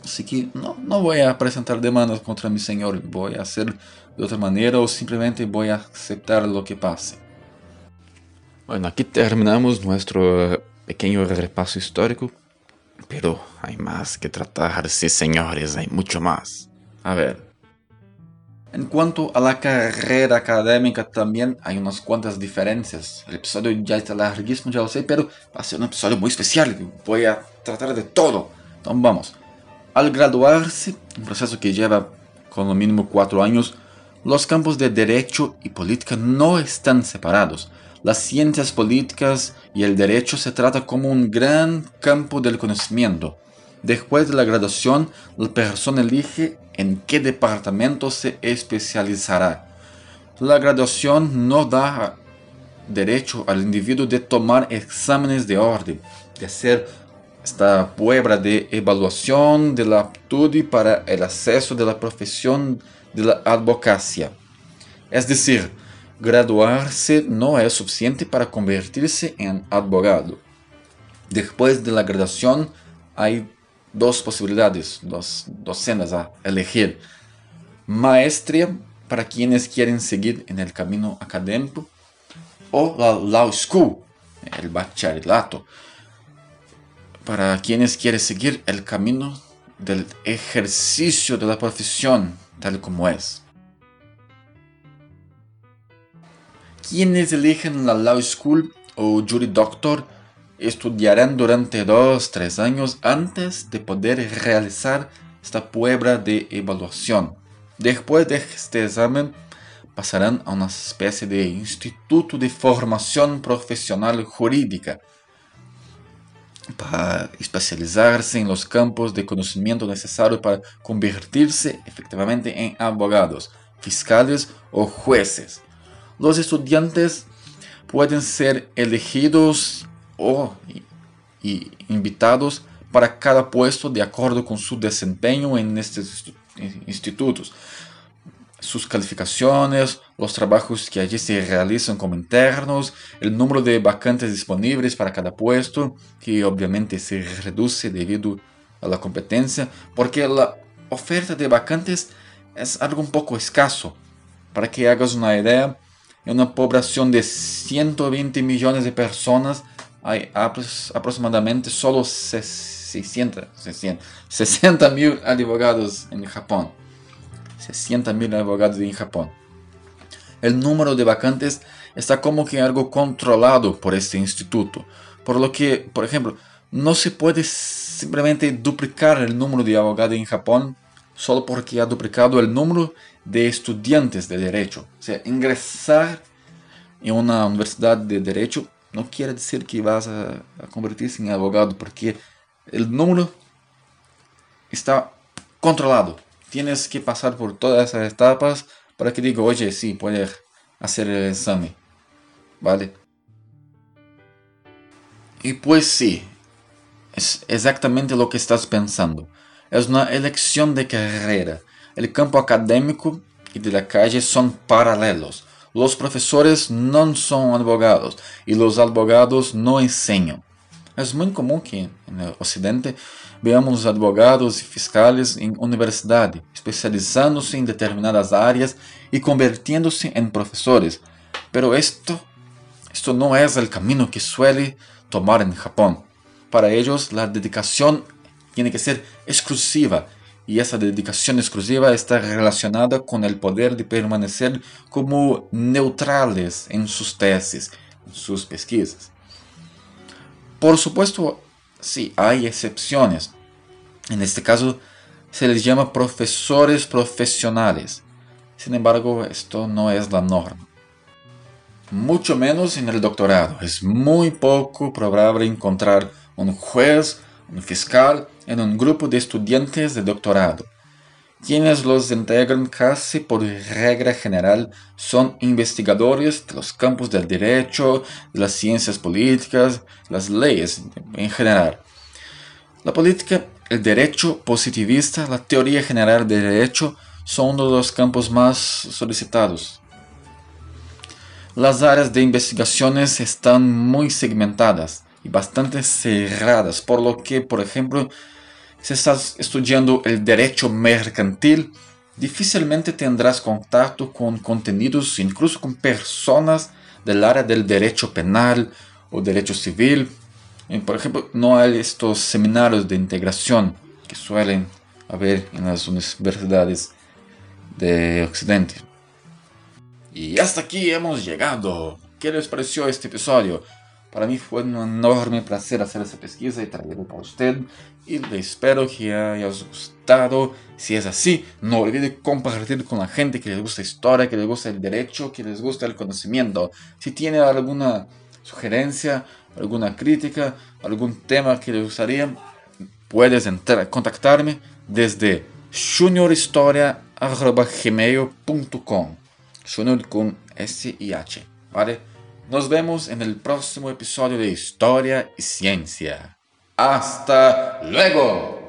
Así que no, no voy a presentar demandas contra mi señor, voy a hacer de otra manera o simplemente voy a aceptar lo que pase. Bueno, aquí terminamos nuestro pequeño repaso histórico, pero hay más que tratar, sí señores, hay mucho más. A ver. En cuanto a la carrera académica también hay unas cuantas diferencias. El episodio ya está larguísimo, ya lo sé, pero va a ser un episodio muy especial. Voy a tratar de todo. Entonces vamos. Al graduarse, un proceso que lleva con lo mínimo cuatro años, los campos de derecho y política no están separados. Las ciencias políticas y el derecho se trata como un gran campo del conocimiento. Después de la graduación, la persona elige en qué departamento se especializará. La graduación no da derecho al individuo de tomar exámenes de orden, de hacer esta prueba de evaluación de la aptitud para el acceso de la profesión de la advocacia. Es decir, graduarse no es suficiente para convertirse en abogado. Después de la graduación hay dos posibilidades, dos docenas a elegir. Maestría para quienes quieren seguir en el camino académico o la law school, el bachillerato, para quienes quieren seguir el camino del ejercicio de la profesión tal como es. Quienes eligen la Law School o Jury Doctor estudiarán durante 2-3 años antes de poder realizar esta prueba de evaluación. Después de este examen pasarán a una especie de instituto de formación profesional jurídica para especializarse en los campos de conocimiento necesarios para convertirse efectivamente en abogados, fiscales o jueces. Los estudiantes pueden ser elegidos o invitados para cada puesto de acuerdo con su desempeño en estos institutos, sus calificaciones, los trabajos que allí se realizan como internos, el número de vacantes disponibles para cada puesto, que obviamente se reduce debido a la competencia, porque la oferta de vacantes es algo un poco escaso. Para que hagas una idea, en una población de 120 millones de personas hay aproximadamente solo 600, 60 mil abogados en Japón. 60 mil abogados en Japón. El número de vacantes está como que algo controlado por este instituto. Por lo que, por ejemplo, no se puede simplemente duplicar el número de abogados en Japón solo porque ha duplicado el número de estudiantes de derecho. O sea, ingresar en una universidad de derecho no quiere decir que vas a, convertirse en abogado porque el número está controlado. Tienes que pasar por todas esas etapas para que diga, oye, sí, puedes hacer el examen. ¿Vale? Y pues sí, es exactamente lo que estás pensando. Es una elección de carrera. El campo académico y de la calle son paralelos. Los profesores no son abogados y los abogados no enseñan. Es muy común que en el occidente veamos advogados y fiscales en universidad, especializándose en determinadas áreas y convirtiéndose en profesores. Pero esto, esto no es el camino que suele tomar en Japón. Para ellos la dedicación tiene que ser exclusiva y esa dedicación exclusiva está relacionada con el poder de permanecer como neutrales en sus tesis, en sus pesquisas. Por supuesto, sí, hay excepciones. En este caso, se les llama profesores profesionales. Sin embargo, esto no es la norma. Mucho menos en el doctorado. Es muy poco probable encontrar un juez un fiscal en un grupo de estudiantes de doctorado. Quienes los integran casi por regla general son investigadores de los campos del derecho, de las ciencias políticas, las leyes en general. La política, el derecho positivista, la teoría general del derecho son uno de los campos más solicitados. Las áreas de investigaciones están muy segmentadas y bastante cerradas, por lo que, por ejemplo, si estás estudiando el derecho mercantil, difícilmente tendrás contacto con contenidos, incluso con personas del área del derecho penal o derecho civil. por ejemplo, no hay estos seminarios de integración que suelen haber en las universidades de Occidente. Y hasta aquí hemos llegado. ¿Qué les pareció este episodio? Para mí fue un enorme placer hacer esa pesquisa y traerlo para usted. Y le espero que haya gustado. Si es así, no olvide compartir con la gente que les gusta historia, que les gusta el derecho, que les gusta el conocimiento. Si tiene alguna sugerencia, alguna crítica, algún tema que le gustaría, puedes entrar, contactarme desde juniorhistoria.gmail.com Junior con S y H, ¿vale? Nos vemos en el próximo episodio de Historia y Ciencia. ¡Hasta luego!